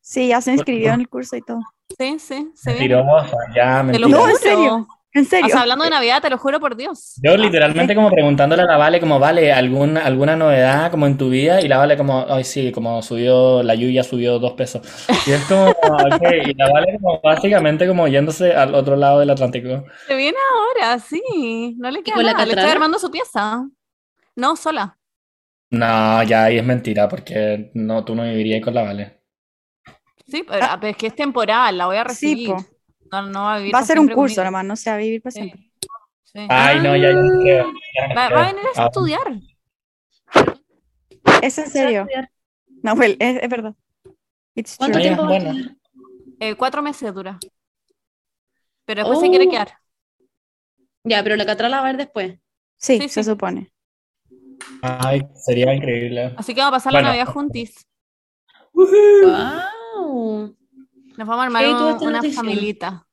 Sí, ya se inscribió en el curso y todo. Sí, sí, se viene. Mentirosa, ya, Te lo mentira. No, juro. en serio. En O serio. sea, hablando de Navidad, te lo juro por Dios. Yo literalmente como preguntándole a la Vale como, Vale, ¿alguna, alguna novedad como en tu vida? Y la Vale como, ay sí, como subió, la Yuya subió dos pesos. Y es como, [laughs] ok, y la Vale como básicamente como yéndose al otro lado del Atlántico. Se viene ahora, sí. No le queda nada. Le estoy Catrala? armando su pieza. No, sola. No, ya ahí es mentira, porque no, tú no vivirías con la Vale. Sí, pero, ah, pero es que es temporal, la voy a recibir. No, no va a vivir Va a ser un curso conmigo. nomás, no se va a vivir para Sí, siempre. sí. Ay, no, ya, ya no creo. ya no Va, a venir a Ah, estudiar. ¿Es en serio? No, well, es, es verdad. It's ¿Cuánto true. tiempo va a bueno. Eh, cuatro meses dura. Pero después se quiere Oh. quedar. Ya, pero la Catrala va a ver después. Sí, Sí, se sí. supone. Ay, sería increíble. Así que vamos a pasar Bueno. la Navidad juntis. ¡Wow! Nos vamos a armar Hey, un- una noticia. familita.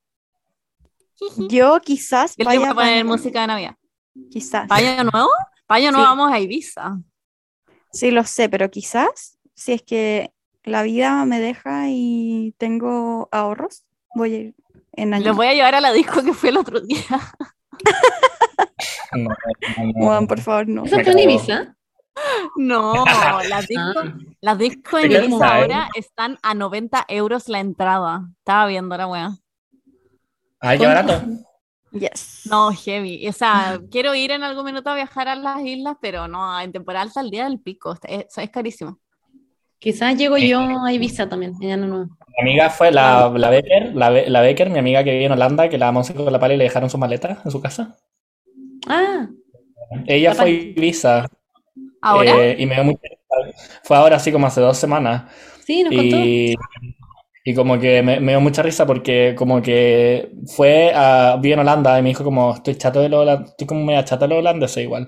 Yo quizás Yo vaya a poner música de Navidad. Quizás. ¿Para año nuevo? Para año nuevo Sí. vamos a Ibiza. Sí, lo sé, pero quizás, si es que la vida me deja y tengo ahorros, voy a ir en año Los voy a llevar a la disco que fui el otro día. [laughs] No, no, no, Juan, no. por favor, no. ¿Eso fue en. Ibiza? No, [laughs] las discos, Ah. las discos en ¿Qué Ibiza tal? ahora están a 90 euros la entrada. Estaba viendo la wea. Ay, qué barato. Yes. No, heavy. O sea, quiero ir en algún minuto a viajar a las islas, pero no, en temporada alta el día del pico. Es, es carísimo. Quizás llego yo a Ibiza también, en año nuevo. Mi amiga fue la, la Becker, la, la Becker, mi amiga que vive en Holanda, que la Monse con la pala y le dejaron sus maletas en su casa. Ah, Ella La fue a pala. Ibiza Ahora, eh, y me dio mucha risa. Fue ahora así como hace dos semanas. sí, nos contó. Y, y como que me, me dio mucha risa porque como que fue a, vive en Holanda y me dijo como estoy chato de los estoy como media chato de los holandeses igual.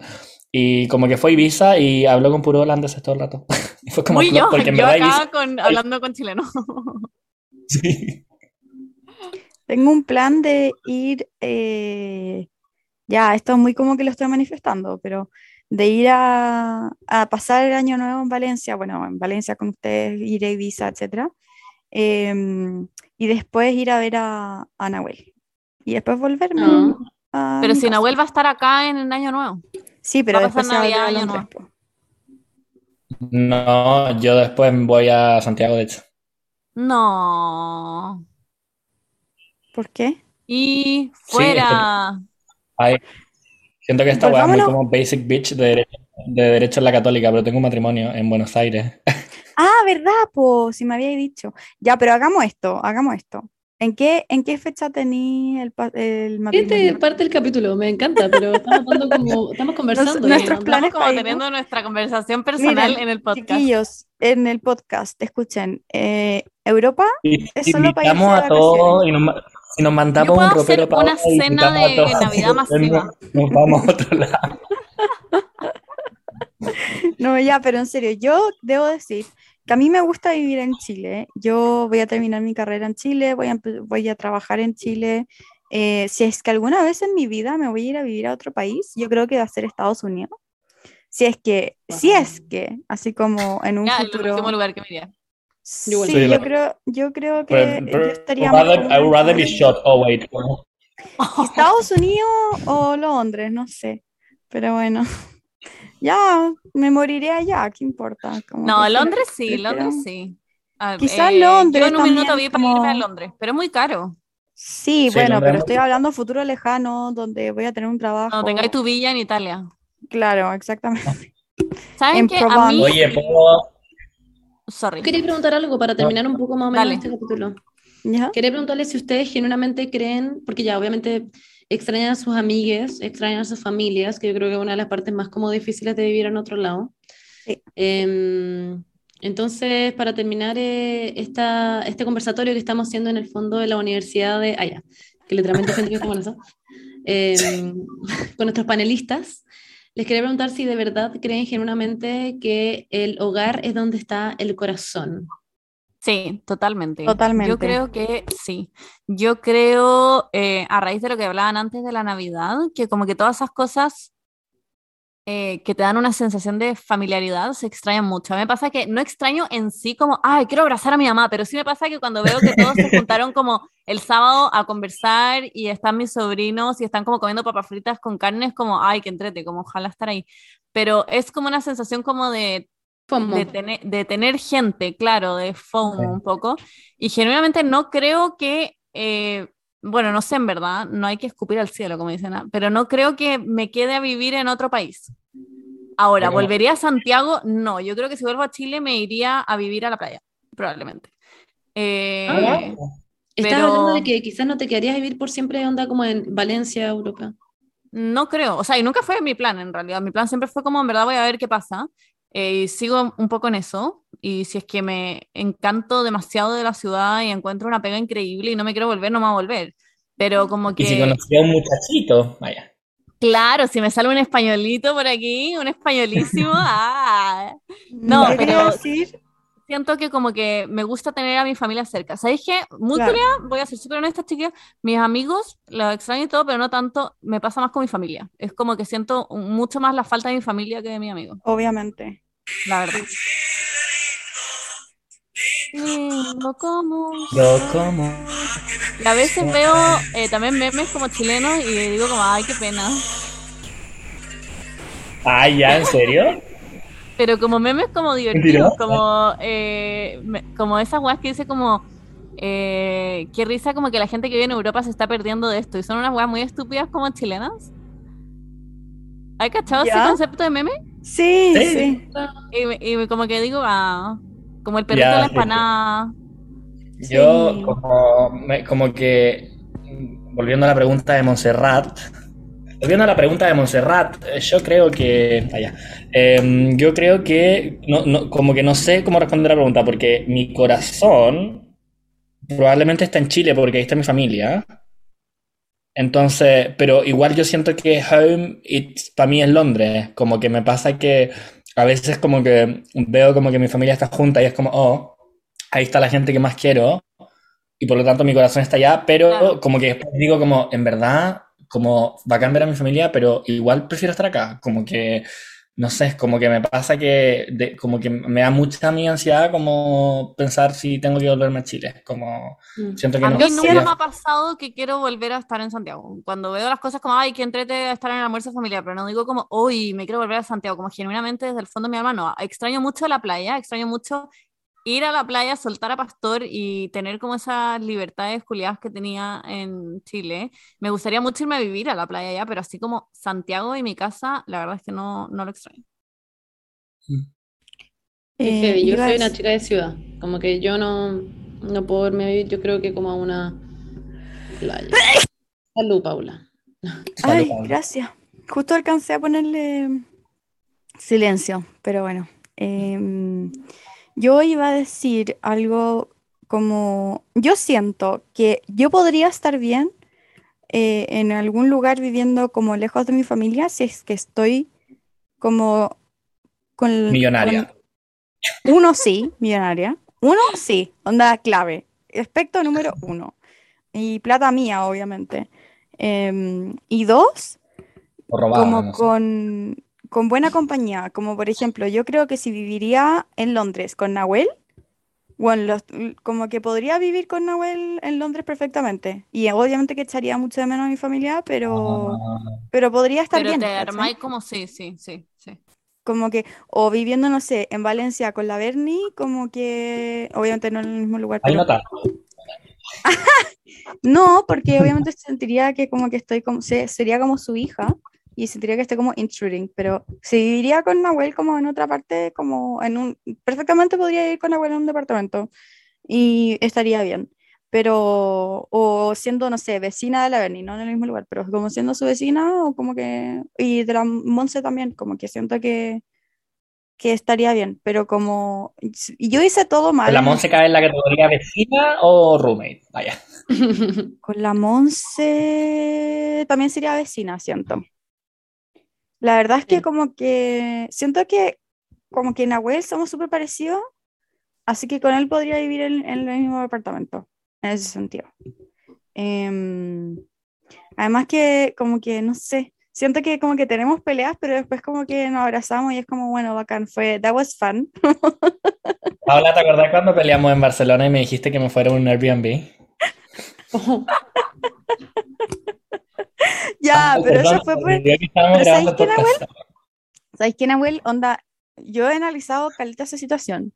Y como que fue a Ibiza y habló con puro holandeses todo el rato. [laughs] Y fue como muy flop, yo, porque en yo verdad acá Ibiza con, hablando con chileno. [laughs] sí. Tengo un plan de ir, eh, ya, esto es muy como que lo estoy manifestando, pero de ir a, a pasar el año nuevo en Valencia, bueno, en Valencia con ustedes, ir a Ibiza, etcétera, em, y después ir a ver a, a Nahuel. Y después volverme Ah. a Pero si casa. Nahuel va a estar acá en el año nuevo. Sí, pero va a pasar después se va a volver Navidad, Londres. No, yo después voy a Santiago, de hecho. No. ¿Por qué? Y es que- fuera. Siento que esta weá es muy como basic bitch de derecho, de derecho en la católica, pero tengo un matrimonio en Buenos Aires. [laughs] Ah, ¿verdad, po? Si me habíais dicho. Ya, pero hagamos esto, hagamos esto. ¿En qué, en qué fecha tení el, el Este matrimonio? parte del capítulo, me encanta, pero estamos, como, [laughs] estamos conversando. Nos- nuestros planes Estamos como teniendo nuestra conversación personal Miren, en el podcast. Chiquillos, en el podcast, escuchen, eh, Europa Es solo para invitamos a todos y nos, si nos mandamos Yo puedo un hacer ropero para una cena de Navidad [laughs] masiva. Nos, vamos a otro lado. [laughs] No, ya, pero en serio, yo debo decir que a mí me gusta vivir en Chile. Yo voy a terminar mi carrera en Chile, voy a, voy a trabajar en Chile. Eh, si es que alguna vez en mi vida me voy a ir a vivir a otro país, yo creo que va a ser Estados Unidos. Si es que, si es que, así como en un Ya, el futuro. último lugar que me iría. Sí. Sí, yo creo, yo creo que Pero- yo estaría rather, I would rather be Estados shot. Oh, wait. Estados [laughs] Unidos o Londres, no sé. Pero bueno, [laughs] ya me moriré allá, ¿qué importa? Como No, Londres sí, prefiero- Londres sí. Ah, Quizás eh, Londres Yo en un minuto también, vi para irme a como- Londres, pero es muy caro. Sí, Sí, bueno, Londres pero es estoy hablando futuro lejano, donde voy a tener un trabajo. Cuando tengáis tu villa en Italia. Claro, exactamente. ¿Saben En qué? A mí... Oye, ¿puedo, Sorry. Quería preguntar algo para terminar un poco más o menos Dale. este capítulo. ¿Ya? Quería preguntarle si ustedes genuinamente creen, porque ya obviamente extrañan a sus amigues, extrañan a sus familias, que yo creo que es una de las partes más como difíciles de vivir en otro lado. Sí. Em, entonces, para terminar eh, esta, este conversatorio que estamos haciendo en el fondo de la Universidad de... Ah, ya, que literalmente estamos en eso. Em, con nuestros panelistas, les quería preguntar si de verdad creen genuinamente que el hogar es donde está el corazón. Sí, totalmente. Totalmente. Yo creo que sí. Yo creo, eh, a raíz de lo que hablaban antes de la Navidad, que como que todas esas cosas eh, que te dan una sensación de familiaridad se extrañan mucho. A mí me pasa que no extraño en sí como, ay, quiero abrazar a mi mamá, pero sí me pasa que cuando veo que todos se [laughs] juntaron como el sábado a conversar y están mis sobrinos y están como comiendo papas fritas con carne, es como, ay, qué entrete, como ojalá estar ahí. Pero es como una sensación como de de tener, de tener gente, claro, de FOMO un poco. Y genuinamente no creo que, eh, bueno, no sé en verdad, no hay que escupir al cielo, como dicen, ¿ah? pero no creo que me quede a vivir en otro país. Ahora, Pero- ¿volvería a Santiago? No, yo creo que si vuelvo a Chile me iría a vivir a la playa, probablemente. Eh, Ah, Estás pero- hablando de que quizás no te quedarías vivir por siempre onda como en Valencia, Europa. No creo, o sea, y nunca fue mi plan en realidad. Mi plan siempre fue como, en verdad voy a ver qué pasa. Eh, sigo un poco en eso. Y si es que me encanto demasiado de la ciudad y encuentro una pega increíble y no me quiero volver, no me voy a volver. Pero como Y si que, conocí a un muchachito, vaya. claro, si me sale un españolito por aquí, un españolísimo, [laughs] ah, No, ¿Qué pero- decir? siento que como que me gusta tener a mi familia cerca. ¿Sabéis qué? Muy Claro. culiada, voy a ser súper honesta, chicas. Mis amigos los extraño y todo, pero no tanto, me pasa más con mi familia. Es como que siento mucho más la falta de mi familia que de mi amigo, Obviamente. La verdad. Lindo como Yo como Y a veces veo eh, también memes como chilenos y digo como, ay, qué pena. Ay, ¿ya? ¿En serio? Pero como memes como divertidos, como, eh, me- como esas weas que dice como, eh, qué risa como que la gente que vive en Europa se está perdiendo de esto. Y son unas weas muy estúpidas como chilenas. ¿Hay cachado ese ¿Ya? concepto de meme? Sí, Sí. sí. Y, me- y como que digo, ah, como el perrito Ya, de la sí. empanada. Yo, como, me- como que, volviendo a la pregunta de Montserrat, volviendo a la pregunta de Montserrat, eh, yo creo que, allá, yo creo que, no, no- como que no sé cómo responder la pregunta, porque mi corazón probablemente está en Chile, porque ahí está mi familia. Entonces, pero igual yo siento que home, para mí es Londres, como que me pasa que a veces como que veo como que mi familia está junta y es como, oh, ahí está la gente que más quiero y por lo tanto mi corazón está allá, pero Claro. como que después digo como, en verdad, como bacán ver a mi familia, pero igual prefiero estar acá, como que, no sé, es como que me pasa que, de- como que me da mucha mi ansiedad como pensar si tengo que volverme a Chile, como Mm. siento que A no mí nunca me ha pasado que quiero volver a estar en Santiago. Cuando veo las cosas como, ay, que entrete a estar en el almuerzo familiar, pero no digo como, uy, me quiero volver a Santiago, como genuinamente desde el fondo de mi alma, no. Extraño mucho la playa, extraño mucho ir a la playa, soltar a Pastor y tener como esas libertades culiadas que tenía en Chile. Me gustaría mucho irme a vivir a la playa ya, pero así como Santiago y mi casa, la verdad es que no, no lo extraño. Eh, heavy. Yo soy una chica de ciudad. Como que yo no, no puedo irme a vivir, yo creo que como a una playa. Salud, Paula. [laughs] Salud, Ay, Paula. gracias. Justo alcancé a ponerle silencio, pero bueno. Em, yo iba a decir algo como, yo siento que yo podría estar bien eh, en algún lugar viviendo como lejos de mi familia si es que estoy como con... Millonaria. con- uno sí, millonaria. Uno sí, onda clave. Aspecto número uno. Y plata mía, obviamente. Em, y dos, robada, como no sé. con, con buena compañía. Como por ejemplo, yo creo que si viviría en Londres con Nahuel, bueno, los- como que podría vivir con Nahuel en Londres perfectamente. Y obviamente que echaría mucho de menos a mi familia, pero, Ah, pero podría estar Pero bien. te armáis como, sí, sí, sí, sí. Como que, o viviendo, no sé, en Valencia con la Berni, como que, obviamente no en el mismo lugar, ahí pero [laughs] no porque obviamente sentiría que como que estoy como, se- sería como su hija y sentiría que estoy como intruding, pero si viviría con Nahuel como en otra parte, como en un, perfectamente podría ir con Nahuel en un departamento y estaría bien. Pero, o siendo, no sé, vecina de la Berni, no en el mismo lugar, pero como siendo su vecina, o como que, y de la Monse también, como que siento que, que estaría bien, pero como, y yo hice todo mal. ¿La Monse cae en la categoría vecina o roommate? Vaya. [laughs] Con la Monse también sería vecina, siento. La verdad es que Sí. como que siento que como que Nahuel somos súper parecidos, así que con él podría vivir en, en el mismo departamento, en ese sentido. Em, además que como que, no sé, siento que como que tenemos peleas, pero después como que nos abrazamos y es como, bueno, bacán, fue, that was fun. [laughs] Paola, ¿te acordás cuando peleamos en Barcelona y me dijiste que me fuera un Airbnb? [laughs] [laughs] Ya, pero eso fue por... estábamos pero grabando ¿sabes qué, podcast. ¿Sabes qué, Nahuel? Onda, yo he analizado caleta esa situación.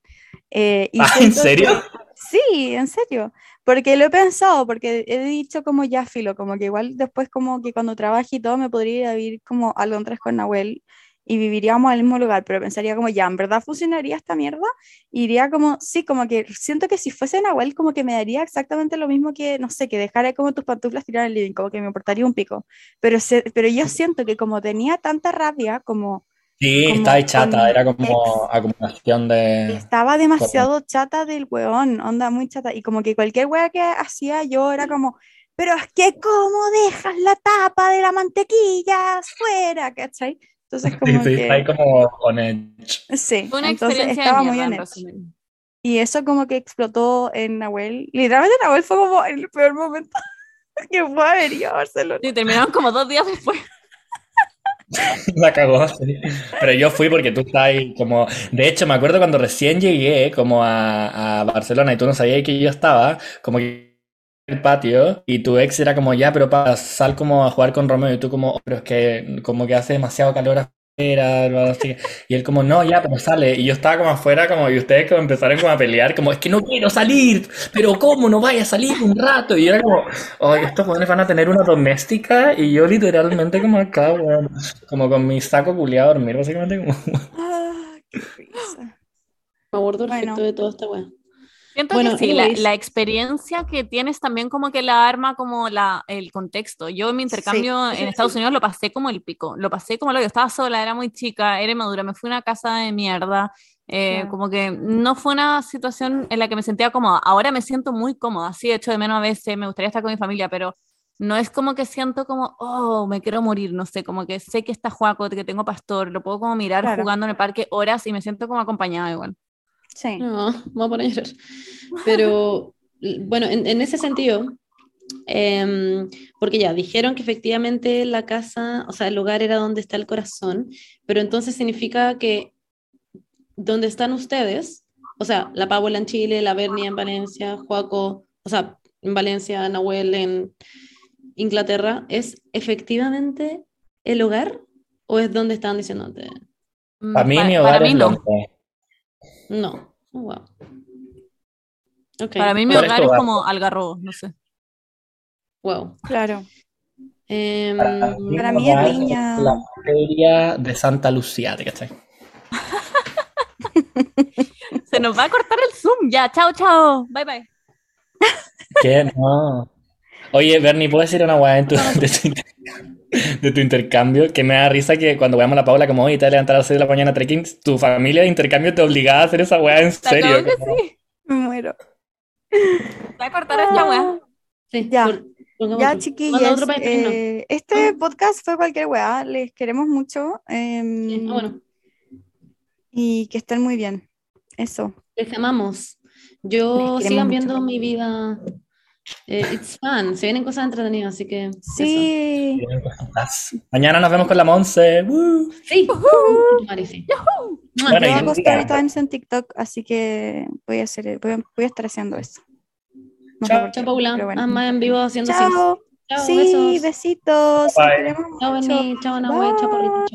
eh, y [laughs] Ah, ¿en siento que- serio? Sí, en serio. Porque lo he pensado, porque he dicho como ya filo, como que igual después como que cuando trabaje y todo me podría ir a vivir como a Londres con Nahuel y viviríamos en el mismo lugar, pero pensaría como ya, ¿en verdad funcionaría esta mierda? Iría como, sí, como que siento que si fuese Nahuel como que me daría exactamente lo mismo que, no sé, que dejara como tus pantuflas tiradas en el living, como que me importaría un pico. Pero, se- pero yo siento que como tenía tanta rabia, como Sí, como estaba chata, era como ex. acumulación de... Estaba demasiado chata del weón, onda muy chata. Y como que cualquier wea que hacía yo era como, pero es que cómo dejas la tapa de la mantequilla fuera, ¿cachai? Entonces [laughs] Sí, como sí, ahí como on edge. sí, Fue una entonces experiencia estaba muy en edge. Y eso como que explotó en Nahuel. Literalmente Nahuel fue como el peor momento [laughs] que fue haber ido a Barcelona. Sí, terminaron como dos días después. [laughs] La cagó, sí. Pero yo fui porque tú estás ahí como... De hecho, me acuerdo cuando recién llegué como a, a Barcelona y tú no sabías que yo estaba, como que el patio y tu ex era como, ya, pero para sal como a jugar con Romeo y tú como, "Oh, pero es que como que hace demasiado calor afuera, algo así". y él como, no, ya, pero sale, y yo estaba como afuera como, y ustedes como empezaron como a pelear, como, es que no quiero salir, pero ¿cómo no vaya a salir un rato? Y yo era como, ay, estos jóvenes van a tener una doméstica, y yo literalmente como acá, weón, como con mi saco culiado a dormir, básicamente como... Ah, qué risa. Me acuerdo perfecto Bueno. de toda esta wea. Siento Bueno, que sí, la, la experiencia que tienes también como que la arma como la, el contexto. Yo en mi intercambio Sí, en Estados. Unidos lo pasé como el pico, lo pasé como lo que estaba sola, era muy chica, era inmadura, me fui a una casa de mierda, eh, como que no fue una situación en la que me sentía cómoda. Ahora me siento muy cómoda, sí, echo de menos a veces, me gustaría estar con mi familia, pero no es como que siento como, oh, me quiero morir, no sé, como que sé que está Juaco, que tengo pastor, lo puedo como mirar Claro. jugando en el parque horas y me siento como acompañada igual. Sí. No, me voy a poner a llorar. Pero bueno, en, en ese sentido, em, porque ya dijeron que efectivamente la casa, o sea, el lugar era donde está el corazón, pero entonces significa que donde están ustedes, o sea, la Paola en Chile, la Bernie en Valencia, Joaco, o sea, en Valencia, Nahuel en Inglaterra, ¿es efectivamente el hogar o es donde estaban diciendo antes? Para mí mi para hogar mí es no. Londres. No. Oh, wow. Para mí mi ¿Cuál es hogar es como Algarrobo, no sé. wow. Claro. Em, Para mí es Viña. La feria de Santa Lucía, ¿te cachai? [laughs] Se nos va a cortar el Zoom. Ya, chao, chao. Bye, bye. ¿Qué? No. Oye, Bernie, ¿puedes decir una weá en tu- [laughs] [laughs] de, tu, intercambio? Que me da risa que cuando veamos a la Paula como, oye, te vas a levantar a las 6 de la mañana trekking, tu familia de intercambio te obligaba a hacer esa weá en serio. que como- sí. Me muero. Va a cortar esta weá. sí, Ya. por- Ya, eh, este podcast fue cualquier weá. Les queremos mucho em, Sí, ah, bueno, y que estén muy bien. Eso. les amamos. Yo sigan mucho. viendo mi vida. Eh, it's fun. Se vienen cosas entretenidas, así que. eso. Sí. Mañana nos vemos con la Monse. ¡Woo! Sí. Mari, sí. Mua. Bueno, Yo y hago un día. story times en TikTok, así que voy a hacer, voy a, voy a estar haciendo eso. No Chao. qué, Chao, Paula. bueno. Más en vivo haciendo. Chao. Chao, sí, besos. besitos. Bye. Chao. Beni. Chao. Chao.